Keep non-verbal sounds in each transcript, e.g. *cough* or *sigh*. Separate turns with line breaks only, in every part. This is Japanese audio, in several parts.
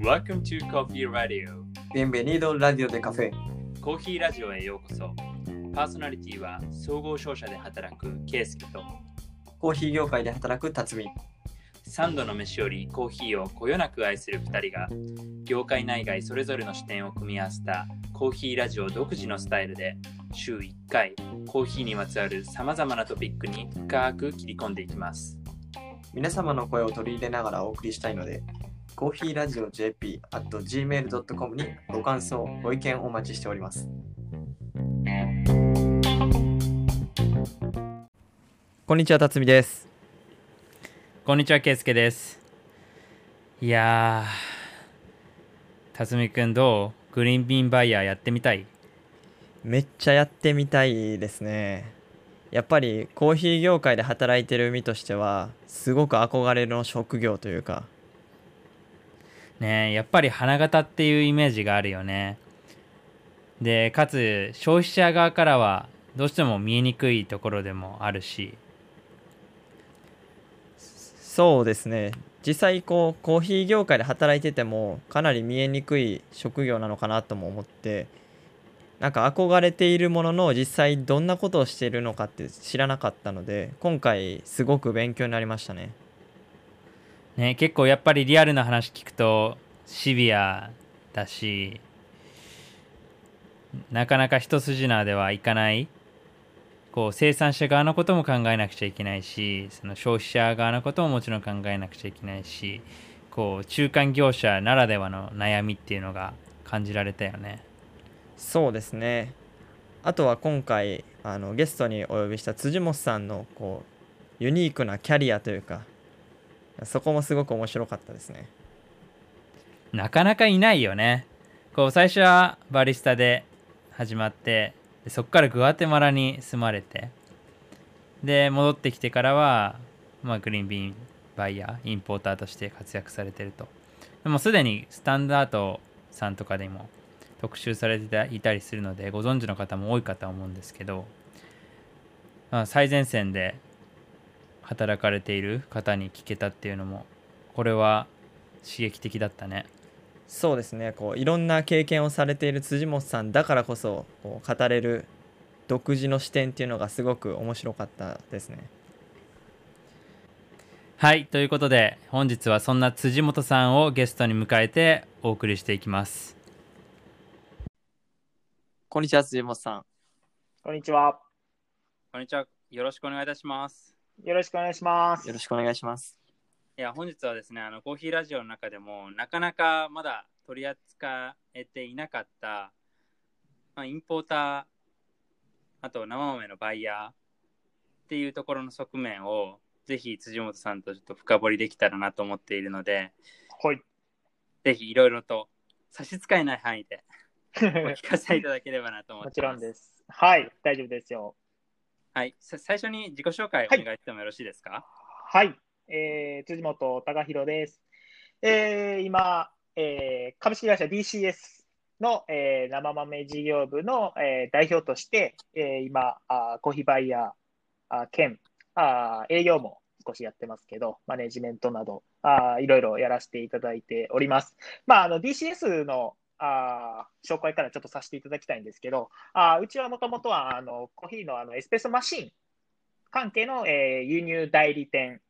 Welcome to Coffee Radio.
Bienvenido Radio de Café
コーヒーラジオへようこそ。パーソナリティは総合商社で働くケイスケと。
コーヒー業界で働く辰巳。
3度の飯よりコーヒーをこよなく愛する2人が業界内外それぞれの視点を組み合わせたコーヒーラジオ独自のスタイルで週1回コーヒーにまつわるさまざまなトピックに深く切り込んでいきます
皆様の声を取り入れながらお送りしたいのでコーヒーラジオ JP at gmail.com にご感想ご意見お待ちしております。こんにちは辰巳です。
こんにちはケイスケです。いやー辰巳くんどう？グリーンビーンバイヤーやってみたい？
めっちゃやってみたいですねやっぱりコーヒー業界で働いてる身としてはすごく憧れの職業というか。
ねえやっぱり花形っていうイメージがあるよね。でかつ消費者側からはどうしても見えにくいところでもあるし。
そうですね。実際こうコーヒー業界で働いててもかなり見えにくい職業なのかなとも思ってなんか憧れているものの実際どんなことをしているのかって知らなかったので今回すごく勉強になりましたね。
ね結構やっぱりリアルな話聞くとシビアだしなかなか一筋縄ではいかない。こう生産者側のことも考えなくちゃいけないしその消費者側のことももちろん考えなくちゃいけないしこう中間業者ならではの悩みっていうのが感じられたよね。
そうですね。あとは今回あのゲストにお呼びした辻本さんのこうユニークなキャリアというかそこもすごく面白かったですね。
なかなかいないよね。こう最初はバリスタで始まってそこからグアテマラに住まれてで戻ってきてからは、まあ、グリーンビーンバイヤーインポーターとして活躍されてると。でもすでにスタンダードさんとかでも特集されていたりするのでご存知の方も多いかと思うんですけど、まあ、最前線で働かれている方に聞けたっていうのもこれは刺激的だったね。
そうですね。こういろんな経験をされている辻本さんだからこそこう語れる独自の視点っていうのがすごく面白かったですね。
はい。ということで本日はそんな辻本さんをゲストに迎えてお送りしていきます
こんにちは辻本さん
こんにちは。
こんにちはよろしくお願いいたします
よろしくお願いします。
よろしくお願いします
いや本日はですねあのコーヒーラジオの中でもなかなかまだ取り扱えていなかった、まあ、インポーターあと生豆のバイヤーっていうところの側面をぜひ辻本さんとちょっと深掘りできたらなと思っているので
はい。
ぜひいろいろと差し支えない範囲で *laughs* お聞かせいただければなと思ってます
もちろんです。はい、大丈夫ですよ。
はいさ最初に自己紹介お願いしてもよろしいですか？
はい、えー、辻本隆弘です。えー、今、えー、株式会社 DCS の、えー、生豆事業部の、えー、代表として、えー、今あー、コーヒーバイヤーあー兼あー営業も少しやってますけど、マネジメントなどあーいろいろやらせていただいております。まあ、あの DCS のあ紹介からちょっとさせていただきたいんですけど、あうちはもともとはあのコーヒーのあのエスプレッソマシン関係の、えー輸入代理店、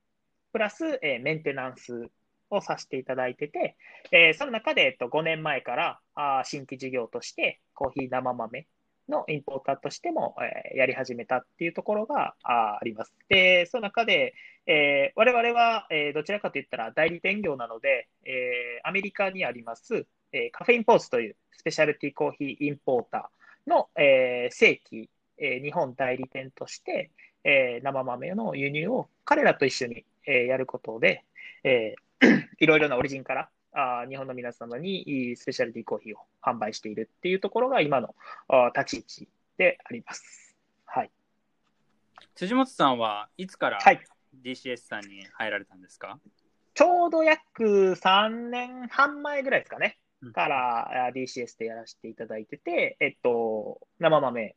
プラス、えーメンテナンスをさせていただいてて、えーその中で、えっと、5年前からあ新規事業としてコーヒー生豆のインポーターとしても、えーやり始めたっていうところがああります。で、その中で、えー我々は、えーどちらかといったら代理店業なので、えーアメリカにあります、えーカフェインポーツというスペシャルティコーヒーインポーターの、えー正規、えー日本代理店として、えー生豆の輸入を彼らと一緒に、えーやることで、えー *clears throat* いろいろなオリジンからあー日本の皆様にいいスペシャルティコーヒーを販売しているっていうところが今のあー立ち位置であります。はい。
辻本さんはいつから
はい。
DCS さんに入られたんですか、
ちょうど約3年半前ぐらいですかね
うん。
から DCS でやらせていただいてて、えっと、生豆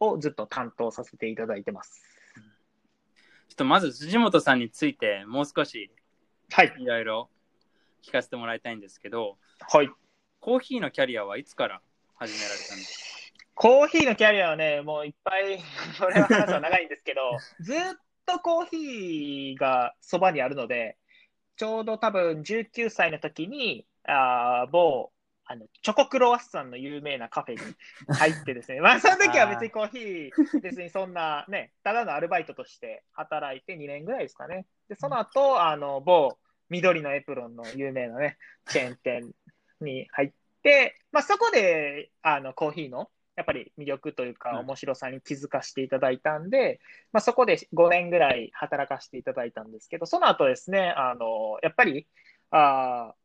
をずっと担当させていただいてます。
ちょっとまず辻本さんについてもう少し
はい。
いろいろ聞かせてもらいたいんですけど、
はい。
コーヒーのキャリアはいつから始められたんです
コーヒーのキャリアはね、もういっぱい、*laughs* それは話は長いんですけど、*laughs* ずっとコーヒーがそばにあるので、ちょうど多分19歳の時に、あー某、あの、チョコクロワッサンの有名なカフェに入ってですね、*laughs* まあその時は別にコーヒー、別にそんなね、ただのアルバイトとして働いて2年ぐらいですかね。で、その後、あの、某緑のエプロンの有名なね、チェーン店に入って、まあそこで、あの、コーヒーの、やっぱり魅力というか、
うん。
面白さに気づかせていただいたんで、まあ、そこで5年ぐらい働かせていただいたんですけど、その後ですね、あの、やっぱり、あー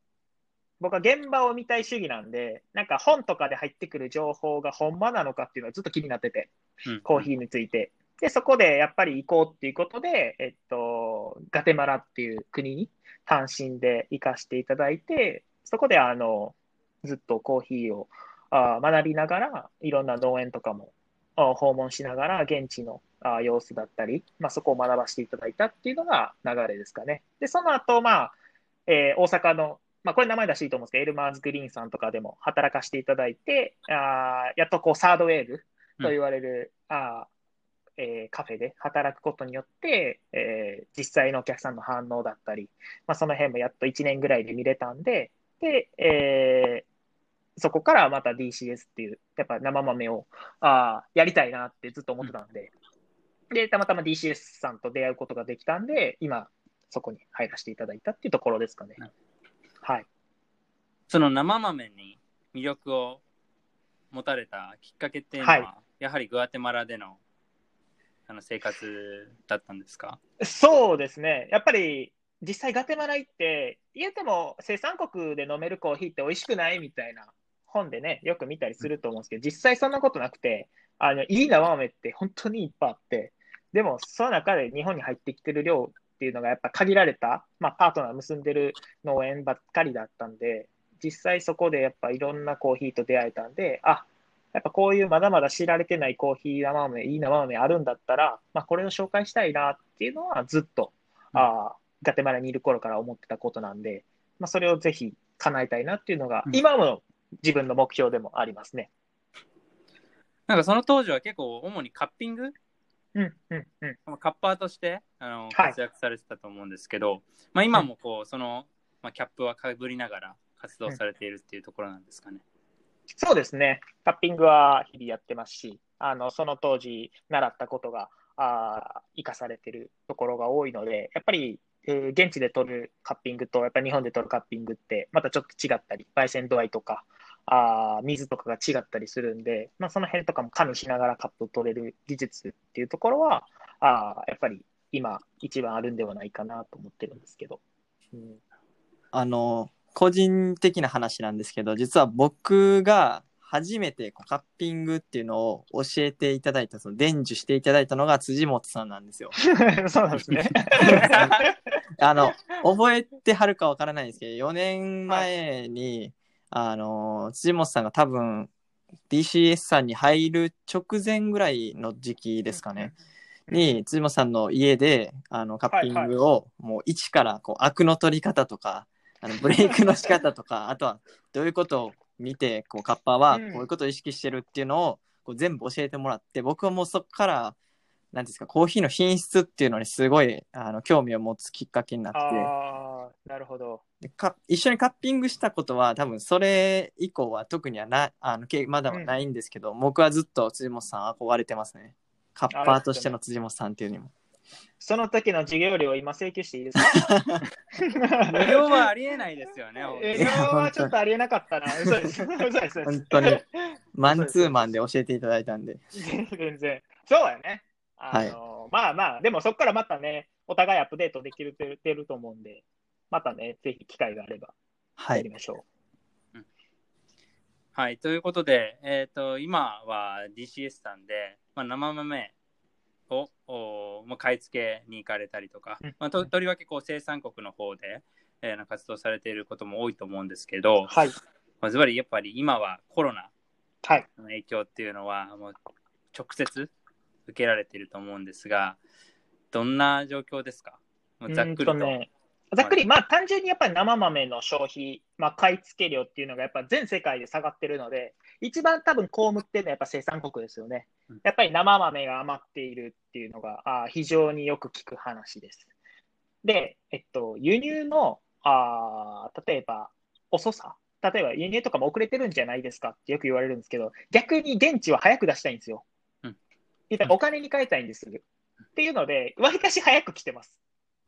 僕は現場を見たい主義なんで、なんか本とかで入ってくる情報がほんまなのかっていうのはずっと気になってて、
うん
コーヒーについて。で、そこでやっぱり行こうっていうことで、えっと、ガテマラっていう国に単身で行かせていただいて、そこであの、ずっとコーヒーをあー学びながら、いろんな農園とかも訪問しながら、現地のあー様子だったり、まあ、そこを学ばせていただいたっていうのが流れですかね。で、その後、まあ、えー大阪の、まあ、これ名前出していいと思うんですけど、エルマーズグリーンさんとかでも働かせていただいて、あーやっとこう、サードウェーブと言われる、あーえーカフェで働くことによって、えー実際のお客さんの反応だったり、まあ、その辺もやっと1年ぐらいで見れたんで、で、えーそこからまた DCS っていう、やっぱ生豆をあーやりたいなってずっと思ってたんで、で、たまたま DCS さんと出会うことができたんで、今、そこに入らせていただいたっていうところですかね。はい。
その生豆に魅力を持たれたきっかけっていうのは、
は
やはりグアテマラでのあの生活だったんですか？
そうですね。やっぱり、実際ガテマラ行って、言うても生産国で飲めるコーヒーって美味しくないみたいな本でね、よく見たりすると思うんですけど、実際そんなことなくて、あの、いい生豆って本当にいっぱいあって、でも、その中で日本に入ってきてる量っていうのがやっぱ限られた、まあ、パートナー結んでる農園ばっかりだったんで、実際そこでやっぱいろんなコーヒーと出会えたんで、あ、やっぱこういうまだまだ知られてないコーヒー生豆、いい生豆あるんだったら、まあ、これを紹介したいなっていうのはずっと、あーガテマラにいる頃から思ってたことなんで、まあ、それをぜひ叶えたいなっていうのが、
うん
今も自分の目標でもありますね。
なんかその当時は結構主にカッピング
うん、うん、うん。
カッパーとしてあの
はい
活躍されてたと思うんですけど、まあ、今もこうその、まあ、キャップはかぶりながら活動されているっていうところなんですかね。
そうですね。タッピングは日々やってますし、あの、その当時習ったことが、あー生かされてるところが多いので、やっぱり、えー現地で取るカッピングと、やっぱり日本で取るカッピングって、またちょっと違ったり、焙煎度合いとか、あー水とかが違ったりするんで、まあ、その辺とかも加味しながらカップを取れる技術っていうところは、あーやっぱり今一番あるんではないかなと思ってるんですけど。うん、
あの個人的な話なんですけど実は僕が初めてこうカッピングっていうのを教えていただいたその伝授していただいたのが辻本さんなんですよ。*laughs*
そうなんですね。*laughs*
あの覚えてはるかわからないんですけど4年前に、あの辻本さんが多分 DCS さんに入る直前ぐらいの時期ですかね。に辻本さんの家であのカッピングをもう一からこうアクの取り方とかあのブレイクの仕方とか *laughs* あとはどういうことを見てこうカッパーはこ
うん。
ういうことを意識してるっていうのをこう全部教えてもらって僕はもうそこから何ですかコーヒーの品質っていうのにすごいあの興味を持つきっかけになって
ああ、なるほど。
でか一緒にカッピングしたことは多分それ以降は特にはなあのけまだはないんですけど、僕はずっと辻本さん憧れてますねカッパーとしての辻本さんっていうにも
その時の授業料を今請求していいですか？*laughs*
無料はありえないですよね。本当に
営業はちょっとありえなかったな。*laughs* 嘘です。嘘です。嘘です
本当にマンツーマンで教えていただいたんで
全然。そうやね。あの、まあまあ、でもそこからまたね、お互いアップデートできるててると思うんで、またね、ぜひ機会があれば
はい
やりましょ
はい、ということで、えっ、と、今は DCS さんで、まあ、生豆を、おまあ、買い付けに行かれたりとか、
うん
まあ、ととりわけこう生産国の方で、えー活動されていることも多いと思うんですけ
う。
ど、
はい。
まあ、ずばりやっぱり今はコロナ
はい。
の影響っていうのはもう直接受けられていると思うんですが、
どんな状況ですか？ざっくりと。
ざっくり、まあ単純にやっぱり生豆の消費、まあ、買い付け量っていうのがやっぱ全世界で下がってるので、一番多分被ってるのはやっぱ生産国ですよね
うん。
やっぱり生豆が余っているっていうのがあ非常によく聞く話です。で、えっと、輸入のあ例えば遅さ、例えば輸入とかも遅れてるんじゃないですかってよく言われるんですけど、逆に現地は早く出したいんですよ。お金に変えたいんです。っていうので、わりかし早く来てます。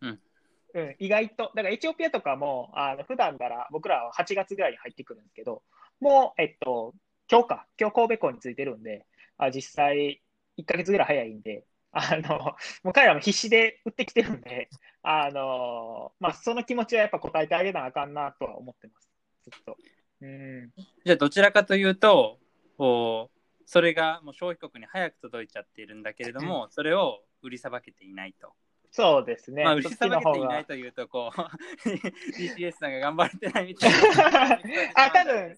うん
うん、意外と。だからエチオピアとかも、あの普段から僕らは8月ぐらいに入ってくるんですけど、もう、えっと、今日か、今日神戸港に着いてるんで、あ実際1ヶ月ぐらい早いんで、あの、もう彼らも必死で売ってきてるんで、あの、まあ、その気持ちはやっぱ答えてあげなあかんなとは思ってます。ずっと。うん。
じゃあどちらかというと、こうそれがもう消費国に早く届いちゃっているんだけれども、それを売りさばけていないと。
そうですね。
まあ、売りさばけていないというと、こう、*laughs* DCS さんが頑張れてないみたいな。*laughs*
あ多分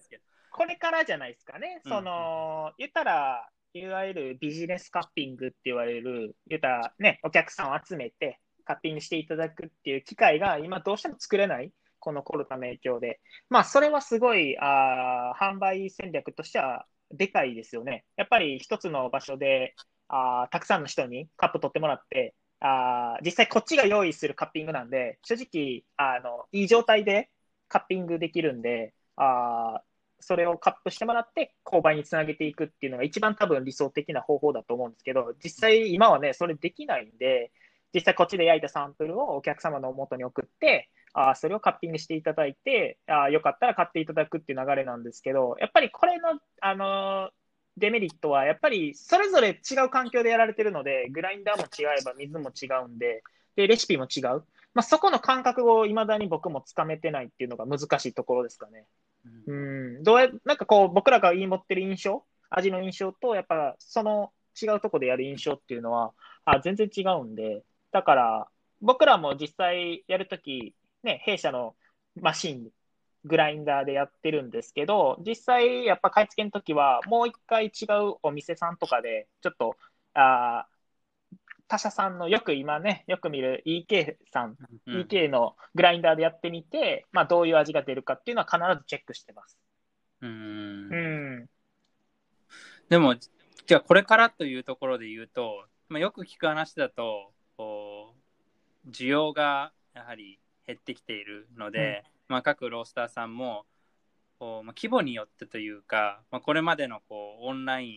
これからじゃないですかね。
うん
その、言ったら、いわゆるビジネスカッピングって言われる、言ったらね、お客さんを集めてカッピングしていただくっていう機会が今どうしても作れない。このコロナの影響で。まあ、それはすごい、あー販売戦略としてはでかいですよね。やっぱり一つの場所で、あたくさんの人にカップ取ってもらって、あ実際こっちが用意するカッピングなんで、正直、あの、いい状態でカッピングできるんで、あそれをカップしてもらって、購買につなげていくっていうのが一番多分理想的な方法だと思うんですけど、実際今はね、それできないんで、実際こっちで焼いたサンプルをお客様の元に送って、あーそれをカッピングしていただいて、あーよかったら買っていただくっていう流れなんですけど、やっぱりこれの、あのーデメリットは、やっぱりそれぞれ違う環境でやられてるので、グラインダーも違えば水も違うんで、で、レシピも違う。まあ、そこの感覚を未だに僕もつかめてないっていうのが難しいところですかね。
うん
うん、どうや、なんかこう、僕らが持ってる印象、味の印象と、やっぱその違うところでやる印象っていうのは、あ全然違うんで、だから、僕らも実際やるとき、ね、弊社のマシン、グラインダーでやってるんですけど、実際やっぱ買い付けのときは、もう一回違うお店さんとかで、ちょっと、あー他社さんのよく今ね、よく見る EK さん
うん
EK のグラインダーでやってみて、まあ、どういう味が出るかっていうのは必ずチェックしてます。
うん
うん。
でも、じゃあこれからというところで言うと、まあ、よく聞く話だと、こう需要がやはり減ってきているので、まあ、各ロースターさんもこう、まあ、規模によってというか、まあ、これまでのこうオンライン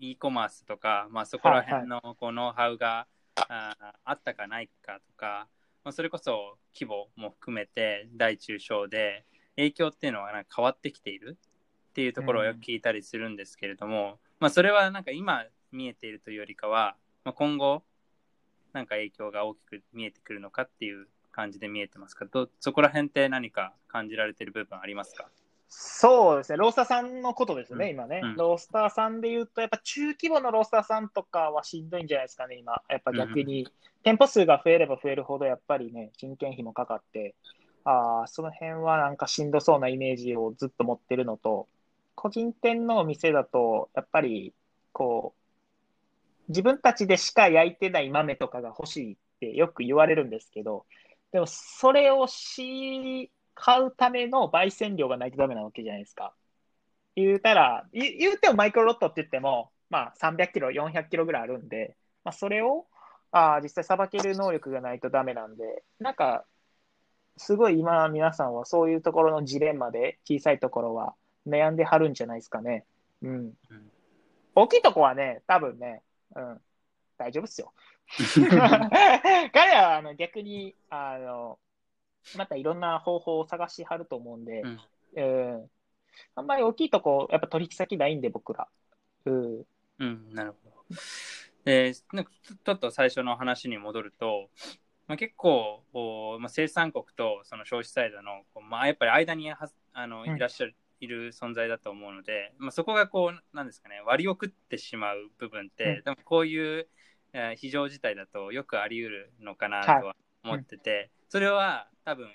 e コマースとか、まあ、そこら辺のこうノウハウが、あーあったかないかとか、まあ、それこそ規模も含めて大中小で影響っていうのはなんか変わってきているっていうところをよく聞いたりするんですけれども、まあ、それはなんか今見えているというよりかは、まあ、今後なんか影響が大きく見えてくるのかっていう感じで見えてますか？どそこら辺って何か感じられてる部分ありますか？
そうですね、ロースターさんのことですね、
うん。
今ね、
うん。
ロースターさんで言うと、やっぱ中規模のロースターさんとかはしんどいんじゃないですかね、今、やっぱ逆に、店舗数が増えれば増えるほど、やっぱりね、人件費もかかって、あーその辺はなんかしんどそうなイメージをずっと持ってるのと、個人店のお店だと、やっぱりこう、自分たちでしか焼いてない豆とかが欲しいってよく言われるんですけど、でもそれをし買うための焙煎量がないとダメなわけじゃないですか。言うたら、言言うてもマイクロロットって言っても、まあ300キロ、400キロぐらいあるんで、まあそれをあー実際さばける能力がないとダメなんで、なんか、すごい今皆さんはそういうところのジレンマで小さいところは悩んではるんじゃないですかね。うん。
うん
大きいとこはね、多分ね、うん、大丈夫っすよ。*laughs* 彼らはあの逆にあの、またいろんな方法を探しはると思うんで、
うん
うんあんまり大きいとこ、やっぱ取引先ないんで、僕ら。うん、
うん、なるほど。で、なんかちょっと最初の話に戻ると、まあ、結構こう、まあ、生産国とその消費サイドの、こうまあ、やっぱり間にはあの
うん
いらっしゃる、いる存在だと思うので、まあ、そこがこう、なんですかね、割を食ってしまう部分って、
うん
でもこういう、えー非常事態だとよくあり得るのかな
はい。
とは思ってて、それは多分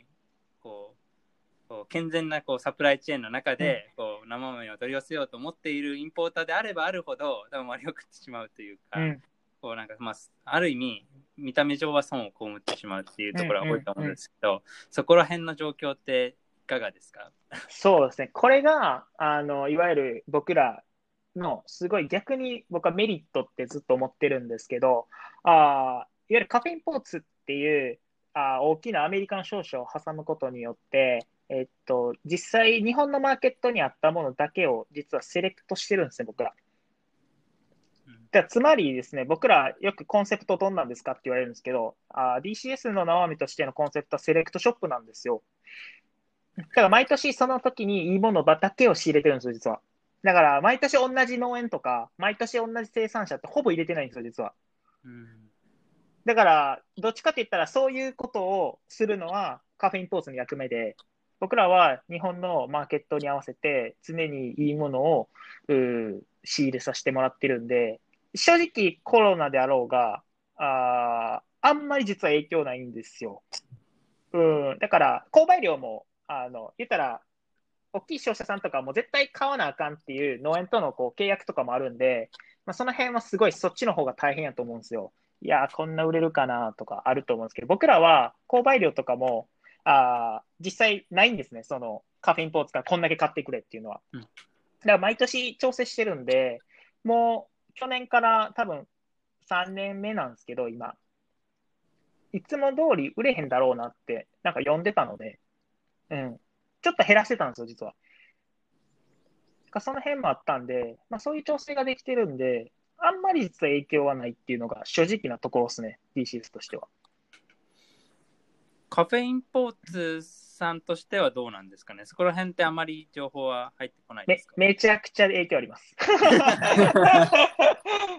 こうこう健全なこうサプライチェーンの中で、こう生豆を取り寄せようと思っているインポーターであればあるほど多分割を食ってしまうというか、
うん、
こうなんかまあある意味見た目上は損を被ってしまうっていうところが多いと思うんですけど、そこら辺の状況っていかがですか？*laughs*
そうですね。これが、あの、いわゆる僕らの、すごい逆に僕はメリットってずっと思ってるんですけど、あーいわゆるカフェインポーツっていうあー大きなアメリカン商社を挟むことによって、えっと、実際日本のマーケットにあったものだけを実はセレクトしてるんですね、僕ら。だつまりですね、僕らよくコンセプトどんなんですかって言われるんですけど、DCS の生身としてのコンセプトはセレクトショップなんですよ。だから毎年その時にいいものだけを仕入れてるんですよ、実は。だから毎年同じ農園とか、毎年同じ生産者ってほぼ入れてないんですよ、実は。
うん
だから、どっちかって言ったらそういうことをするのはカフェインポーツの役目で、僕らは日本のマーケットに合わせて常にいいものをうー仕入れさせてもらってるんで、正直コロナであろうが、ああんまり実は影響ないんですよ。うん、だから、購買量も、あの、言ったら、大きい商社さんとかも絶対買わなあかんっていう農園とのこう契約とかもあるんで、まあ、その辺はすごいそっちの方が大変やと思うんですよ。いやー、こんな売れるかなとかあると思うんですけど、僕らは購買量とかも、あー実際ないんですね。そのカフェインポーツからこんだけ買ってくれっていうのは。
うん
だから毎年調整してるんで、もう去年から多分3年目なんですけど、今。いつも通り売れへんだろうなって、なんか読んでたので、うん。ちょっと減らしてたんですよ、実は。だからその辺もあったんで、まあそういう調整ができてるんで、あんまり実は影響はないっていうのが正直なところですね、DCS としては。
カフェインポーツさんとしてはどうなんですかね？そこら辺ってあまり情報は入ってこないで
め
すか？
めちゃくちゃ影響あります。*laughs*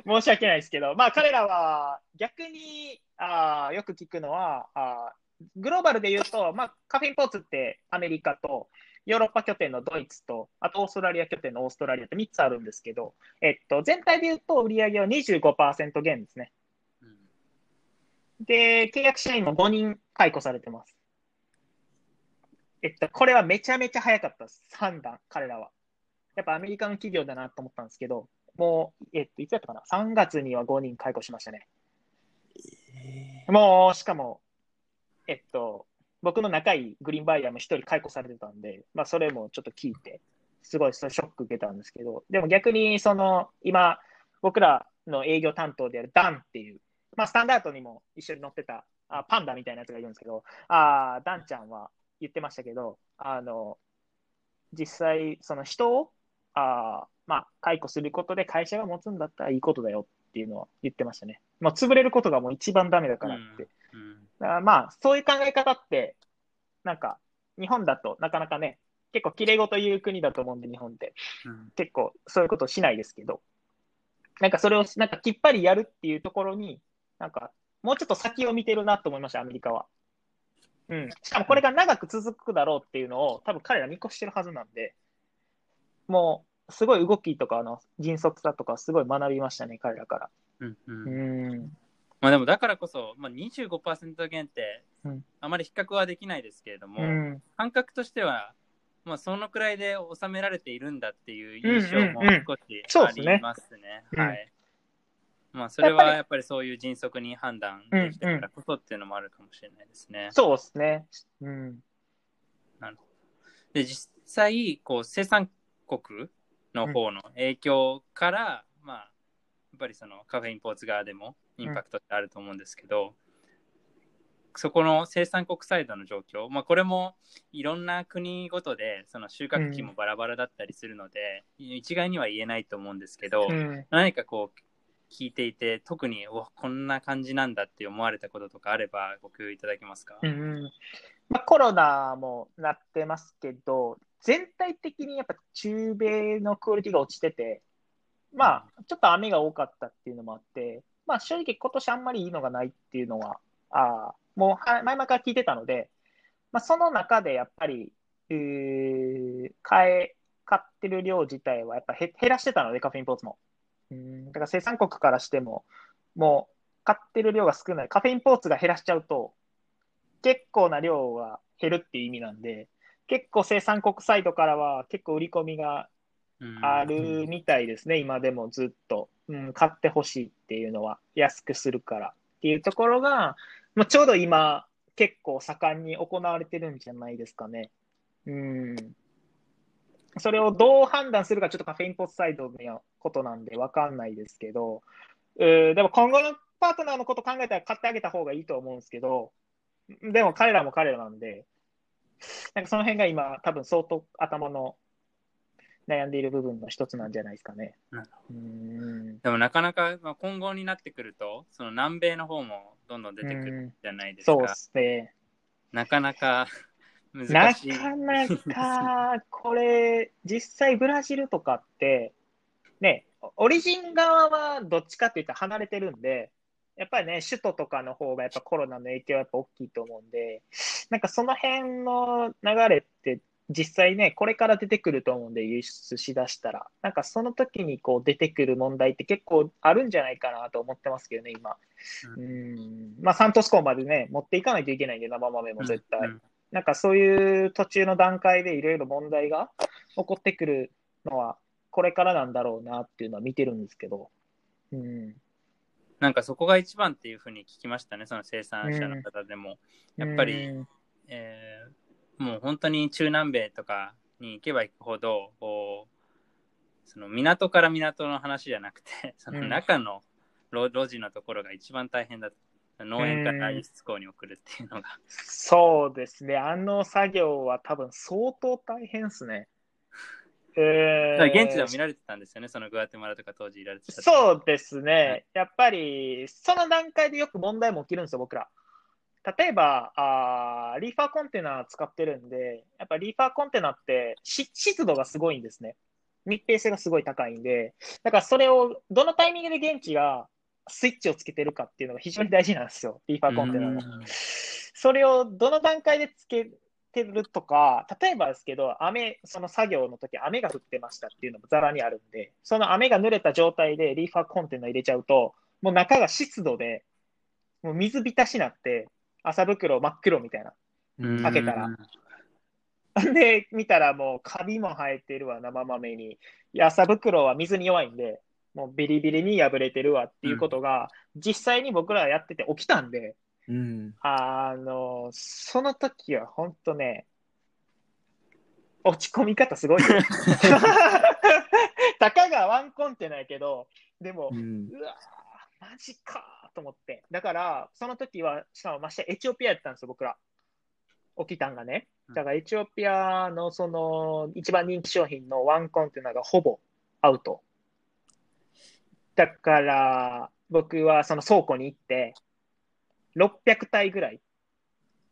申し訳ないですけど、まあ彼らは逆にあーよく聞くのはあーグローバルで言うと、まあ、カフェインポーツってアメリカとヨーロッパ拠点のドイツと、あとオーストラリア拠点のオーストラリアと3つあるんですけど、えっと、全体で言うと売上は25%減ですね。
うん
で、契約社員も5人解雇されてます。えっと、これはめちゃめちゃ早かったです。判断、彼らは。やっぱアメリカの企業だなと思ったんですけど、もう、えっと、いつやったかな ?3 月には5人解雇しましたね。もう、しかも、えっと、僕の仲いいグリーンバイヤーも1人解雇されてたんで、まあ、それもちょっと聞いて、すごいショック受けたんですけど、でも逆に、その、今、僕らの営業担当であるダンっていう、まあ、スタンダードにも一緒に乗ってたあパンダみたいなやつがいるんですけど、あダンちゃんは言ってましたけど、あの実際、その人をあ、まあ、解雇することで会社が持つんだったらいいことだよっていうのは言ってましたね。もう潰れることがもう一番ダメだからって。
うん
だからまあ、そういう考え方って、なんか、日本だとなかなかね、結構綺麗事言う国だと思うんで、日本って。
うん
結構そういうことしないですけど、なんかそれをなんかきっぱりやるっていうところに、なんかもうちょっと先を見てるなと思いました、アメリカは。うん。しかもこれが長く続くだろうっていうのを多分彼ら見越してるはずなんで、もうすごい動きとかの迅速さとかすごい学びましたね、彼らから。
うんうん
うん。
まあでもだからこそ、まあ、25%減って
うん
あまり比較はできないですけれども、
うん。
感覚としては、まあ、そのくらいで収められているんだっていう印象も
うんうんうん
少しありますね。
うん
はい。まあ、それはやっぱりそういう迅速に判断できたからこそっていうのもあるかもしれないですね。
そうですね。うん。
なるほど。で、実際、こう、生産国の方の影響から、まあ、やっぱりそのカフェインポーツ側でもインパクトってあると思うんですけど、そこの生産国サイドの状況、まあ、これもいろんな国ごとでその収穫期もバラバラだったりするので、一概には言えないと思うんですけど、
うん。
何かこう聞いていて特におこんな感じなんだって思われたこととかあればご共有いただけますか、
うんまあ、コロナもなってますけど、全体的にやっぱ中米のクオリティが落ちてて、まあ、ちょっと雨が多かったっていうのもあって、まあ、正直今年あんまりいいのがないっていうのは、あもう前々から聞いてたので、まあ、その中でやっぱり、えー買え、買ってる量自体はやっぱ減らしてたので、カフェインポーツも。うん、だから生産国からしても、もう買ってる量が少ない。カフェインポーツが減らしちゃうと、結構な量が減るっていう意味なんで、結構生産国サイドからは結構売り込みがあるみたいですね、今でもずっと。うん、買ってほしいっていうのは、安くするからっていうところが、まあ、ちょうど今、結構盛んに行われてるんじゃないですかね。うん。それをどう判断するか、ちょっとカフェインポスサイドのことなんで分かんないですけど、えーでも今後のパートナーのこと考えたら買ってあげた方がいいと思うんですけど、でも彼らも彼らなんで、なんかその辺が今、多分相当頭の悩んでいる部分の一つなんじゃないですかね。
でもなかなか、まあ、今後になってくると、その南米の方もどんどん出てくるじゃないですか。
そうですね。
なかなか
な *laughs*
難しい。
かなか、これ、実際ブラジルとかって、ね、オリジン側はどっちかって言ったら離れてるんで、やっぱりね、首都とかの方がやっぱコロナの影響はやっぱ大きいと思うんで、なんかその辺の流れって実際ね、これから出てくると思うんで、輸出しだしたら。なんかその時にこう出てくる問題って結構あるんじゃないかなと思ってますけどね、今。
う
うん。まあ、サントスコーまでね、持っていかないといけないんで、生豆も絶対。
うん
なんかそういう途中の段階でいろいろ問題が起こってくるのは、これからなんだろうなっていうのは見てるんですけど。うん。
なんかそこが一番っていうふうに聞きましたね、その生産者の方でも。やっぱり
うん
えーもう本当に中南米とかに行けば行くほど、こうその港から港の話じゃなくて、*laughs* その中の路路地のところが一番大変だ農園から輸出港に送るっていうのが。
そうですね。あの作業は多分相当大変ですね。*laughs* え
だから現地でも見られてたんですよね、そのグアテマラとか当時いられてた。
そうです
は
ね
い。
やっぱり、その段階でよく問題も起きるんですよ、僕ら。例えば、あーリーファーコンテナ使ってるんで、やっぱリーファーコンテナってし湿度がすごいんですね。密閉性がすごい高いんで、だからそれをどのタイミングで現地がスイッチをつけてるかっていうのが非常に大事なんですよ、リーファーコンテナの。
うん
それをどの段階でつけてるとか、例えばですけど、雨、その作業の時雨が降ってましたっていうのもざらにあるんで、その雨が濡れた状態でリーファーコンテナ入れちゃうと、もう中が湿度で、もう水浸しになって、麻袋真っ黒みたいな。
うん
開けたら *laughs* で、見たらもうカビも生えてるわ、生豆に。麻袋は水に弱いんで、もうビリビリに破れてるわっていうことが、実際に僕らやってて起きたんで、
うん。
あの、その時は本当ね、落ち込み方すごいよ。*laughs* たかがワンコンテナやけど、でも、
う。
うんわーマジかーと思って。だから、その時は、しかもましてエチオピアやったんですよ、僕ら。起きたんがね。だからエチオピアのその一番人気商品のワンコンテナがほぼアウト。だから、僕はその倉庫に行って、600体ぐらい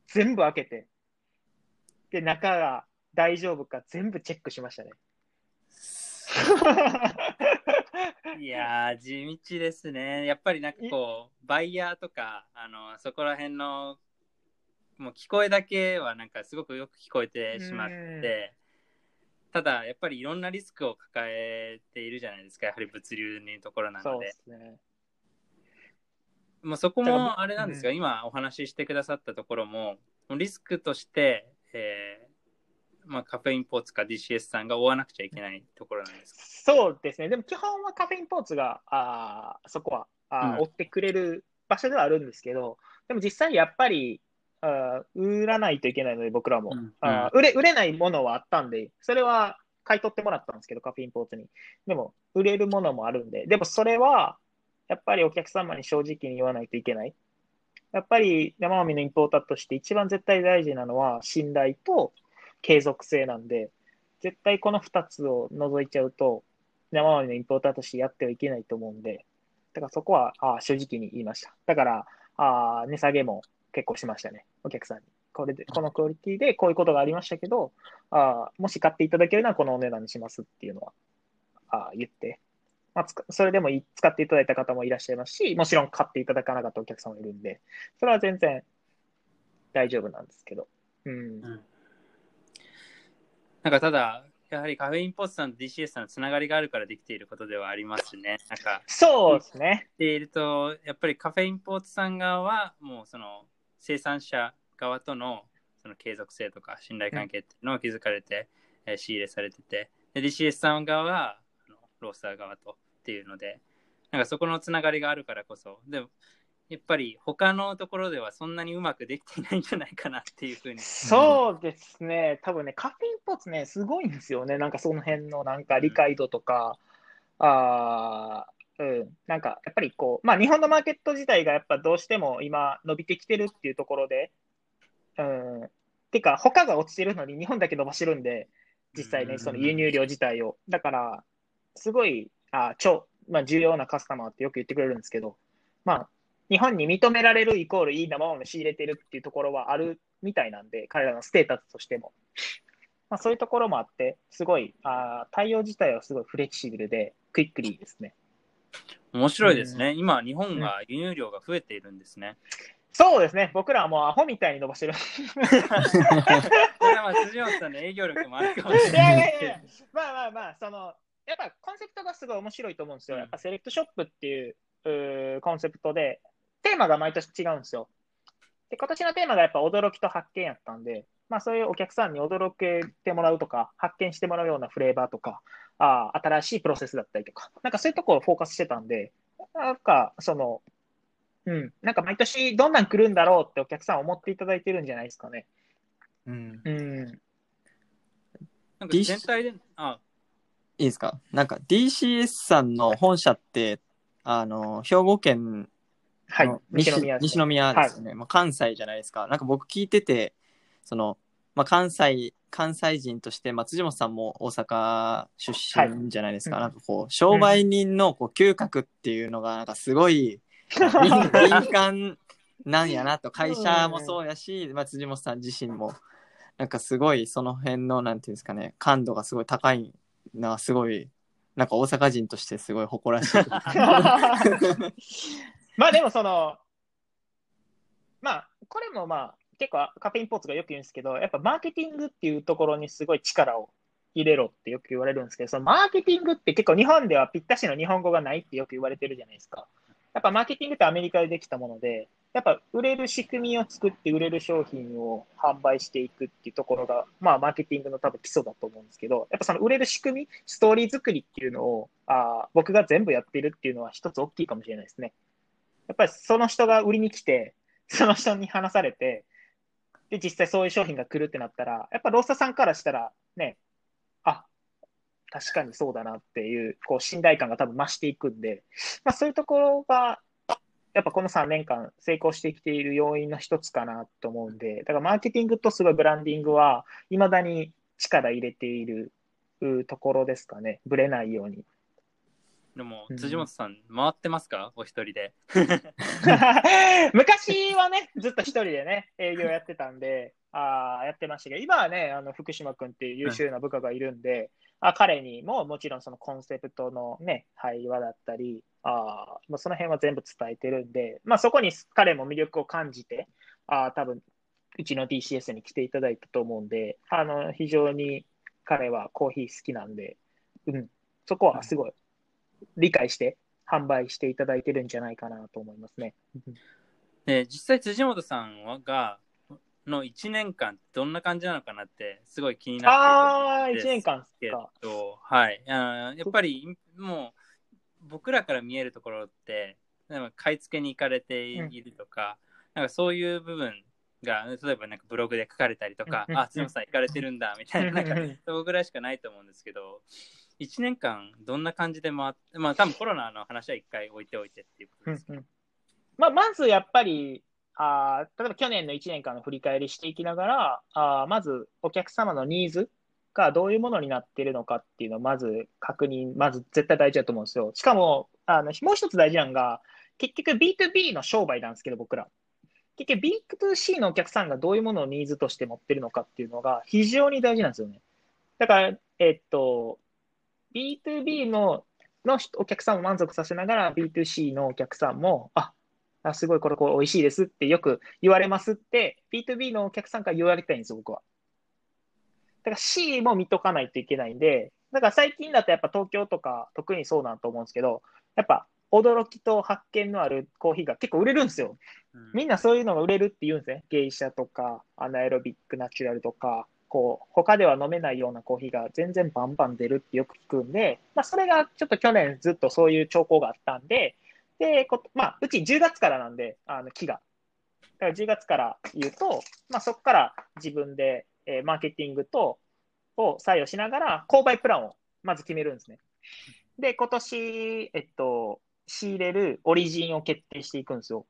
全部開けて、で、中が大丈夫か全部チェックしましたね。*laughs*
いやー、地道ですね。やっぱりなんかこう、バイヤーとか、あの、そこら辺の、もう聞こえだけはなんかすごくよく聞こえてしまって、ただやっぱりいろんなリスクを抱えているじゃないですか、やはり物流のところな
そうで
ので。
すね。
もうそこもあれなんですが、今お話ししてくださったところも、リスクとして、えーまあ、カフェインポーツか DCS さんが追わなくちゃいけないところなんですか？
そうですね。でも基本はカフェインポーツが、あーそこはあ追ってくれる場所ではあるんですけど、でも実際やっぱり、あー売らないといけないので、僕らも、
うん
あー売れ。売れないものはあったんで、それは買い取ってもらったんですけど、カフェインポーツに。でも、売れるものもあるんで、でもそれは、やっぱりお客様に正直に言わないといけない。やっぱり生豆のインポーターとして一番絶対大事なのは信頼と継続性なんで、絶対この2つを除いちゃうと、生のインポーターとしてやってはいけないと思うんで、だからそこはあ正直に言いました。だから、あ値下げも結構しましたね、お客さんに。これで、このクオリティでこういうことがありましたけど、あもし買っていただけるならこのお値段にしますっていうのはあ言って、まあ、それでも使っていただいた方もいらっしゃいますし、もちろん買っていただかなかったお客さんもいるんで、それは全然大丈夫なんですけど。うん。
なんかただ、やはりカフェインポーツさんと DCS さんのつながりがあるからできていることではありますね。なんか、
そうですね。
していると、やっぱりカフェインポーツさん側は、もうその生産者側とのその継続性とか信頼関係っていうのを築かれて、えー仕入れされてて、で DCS さん側はロースター側とっていうので、なんかそこのつながりがあるからこそ、でもやっぱり他のところではそんなにうまくできていないんじゃないかなっていうふうに。
そうですね、多分ね、カフェインポッツね、すごいんですよね、なんかその辺のなんか理解度とか、あーうん、なんかやっぱりこう、まあ、日本のマーケット自体がやっぱどうしても今、伸びてきてるっていうところで、うん、てか、他が落ちてるのに日本だけ伸ばしてるんで、実際ね、その輸入量自体を。だから、すごい、あ超、まあ、重要なカスタマーってよく言ってくれるんですけど、まあ、日本に認められるイコールいい生ものを仕入れてるっていうところはあるみたいなんで、彼らのステータスとしても。まあ、そういうところもあって、すごい、あー対応自体はすごいフレキシブルで、クイックリーですね。
面白いですね。今、日本が輸入量が増えているんですね。
そうですね、僕らはもうアホみたいに伸ばしてる。
これはまあ辻本さんの *laughs* 営業力もあるかもし
い
れない
やいやいや
ですけど。、
まあまあまあ、その、やっぱコンセプトがすごい面白いと思うんですよ。
うん
やっぱセレクトショップっていうコンセプトで、テーマが毎年違うんですよ。で、今年のテーマがやっぱ驚きと発見やったんで、まあそういうお客さんに驚けてもらうとか、発見してもらうようなフレーバーとか、あー新しいプロセスだったりとか、なんかそういうところをフォーカスしてたんで、なんかその、うん、なんか毎年どんなん来るんだろうってお客さん思っていただいてるんじゃないですかね。
うん、
うん。
なんか全体で、あ、
いいですか？なんか DCS さんの本社って、あの、兵庫県
はい
の。
西宮ですね
西宮ですよね。まあ、関西じゃないですか。なんか僕聞いてて、その、まあ、関西、関西人として、まあ、辻本さんも大阪出身じゃないですか。
はい
なんかこう、商売人のこう嗅覚っていうのが、なんかすごい、敏 *laughs* 敏感なんやなと、会社もそうやし、まあ、辻本さん自身も、なんかすごいその辺の、なんていうんですかね、感度がすごい高いな、すごい、なんか大阪人としてすごい誇らしい。*laughs* *laughs*
まあでもその、まあ、これもまあ、結構カフェインポーツがよく言うんですけど、やっぱマーケティングっていうところにすごい力を入れろってよく言われるんですけど、そのマーケティングって結構日本ではぴったしの日本語がないってよく言われてるじゃないですか。やっぱマーケティングってアメリカでできたもので、やっぱ売れる仕組みを作って売れる商品を販売していくっていうところが、まあマーケティングの多分基礎だと思うんですけど、やっぱその売れる仕組み、ストーリー作りっていうのをあ僕が全部やってるっていうのは一つ大きいかもしれないですね。やっぱりその人が売りに来て、その人に話されて、で、実際そういう商品が来るってなったら、やっぱローサさんからしたら、ね、あ、確かにそうだなっていう、こう、信頼感が多分増していくんで、まあそういうところが、やっぱこの3年間成功してきている要因の一つかなと思うんで、だからマーケティングとすごいブランディングは、未だに力入れているところですかね。ぶれないように。
でも
う、ん。
辻本さん、回ってますか？お一人で。*laughs*
昔はね、ずっと一人でね、営業やってたんで、あーやってましたけど、今はね、あの福島君っていう優秀な部下がいるんで、あ彼にももちろんそのコンセプトのね、会話だったり、あーもうその辺は全部伝えてるんで、まあ、そこに彼も魅力を感じて、あー多分うちの DCS に来ていただいたと思うんで、あの非常に彼はコーヒー好きなんで、うん、そこはすごい理解して販売していただいてるんじゃないかなと思いますね。*laughs*
で、実際辻本さんはが、の1年間どんな感じなのかなってすごい気にな
ああ、1
ってるんです
年間です
け
か。
ど、はい。あーやっぱりもう僕らから見えるところって、なんか買い付けに行かれているとか、なんかそういう部分が、例えばなんかブログで書かれたりとか、
うんうんうん
あ、辻本さん行かれてるんだみたいな、なんか
うんうんうん
そこぐらいしかないと思うんですけど、1年間どんな感じで回って、まあ多分コロナの話は一回置いておいてっていうことですけど。
うんうんまあ、まずやっぱり、あ例えば去年の1年間の振り返りしていきながら、あまずお客様のニーズがどういうものになっているのかっていうのをまず確認、まず絶対大事だと思うんですよ。しかも、あのもう一つ大事なのが、結局 B2B の商売なんですけど、僕ら。結局 B2C のお客さんがどういうものをニーズとして持ってるのかっていうのが非常に大事なんですよね。だから、えっと、B2B ののお客さんを満足させながら B2C のお客さんも、あ、あすごいこれこれ美味しいですってよく言われますって、B2B のお客さんから言われたいんですよ、僕は。だから C も見とかないといけないんで、だから最近だとやっぱ東京とか特にそうなんと思うんですけど、やっぱ驚きと発見のあるコーヒーが結構売れるんですよ。
うん
みんなそういうのが売れるって言うんですね。芸者とか、アナエロビックナチュラルとか、こう、他では飲めないようなコーヒーが全然バンバン出るってよく聞くんで、まあ、それがちょっと去年ずっとそういう兆候があったんで、で、こまあ、うち10月からなんで、あの、木が。だから10月から言うと、まあ、そこから自分で、えーマーケティングと、を採用しながら、購買プランをまず決めるんですね。で、今年、えっと、仕入れるオリジンを決定していくんですよ。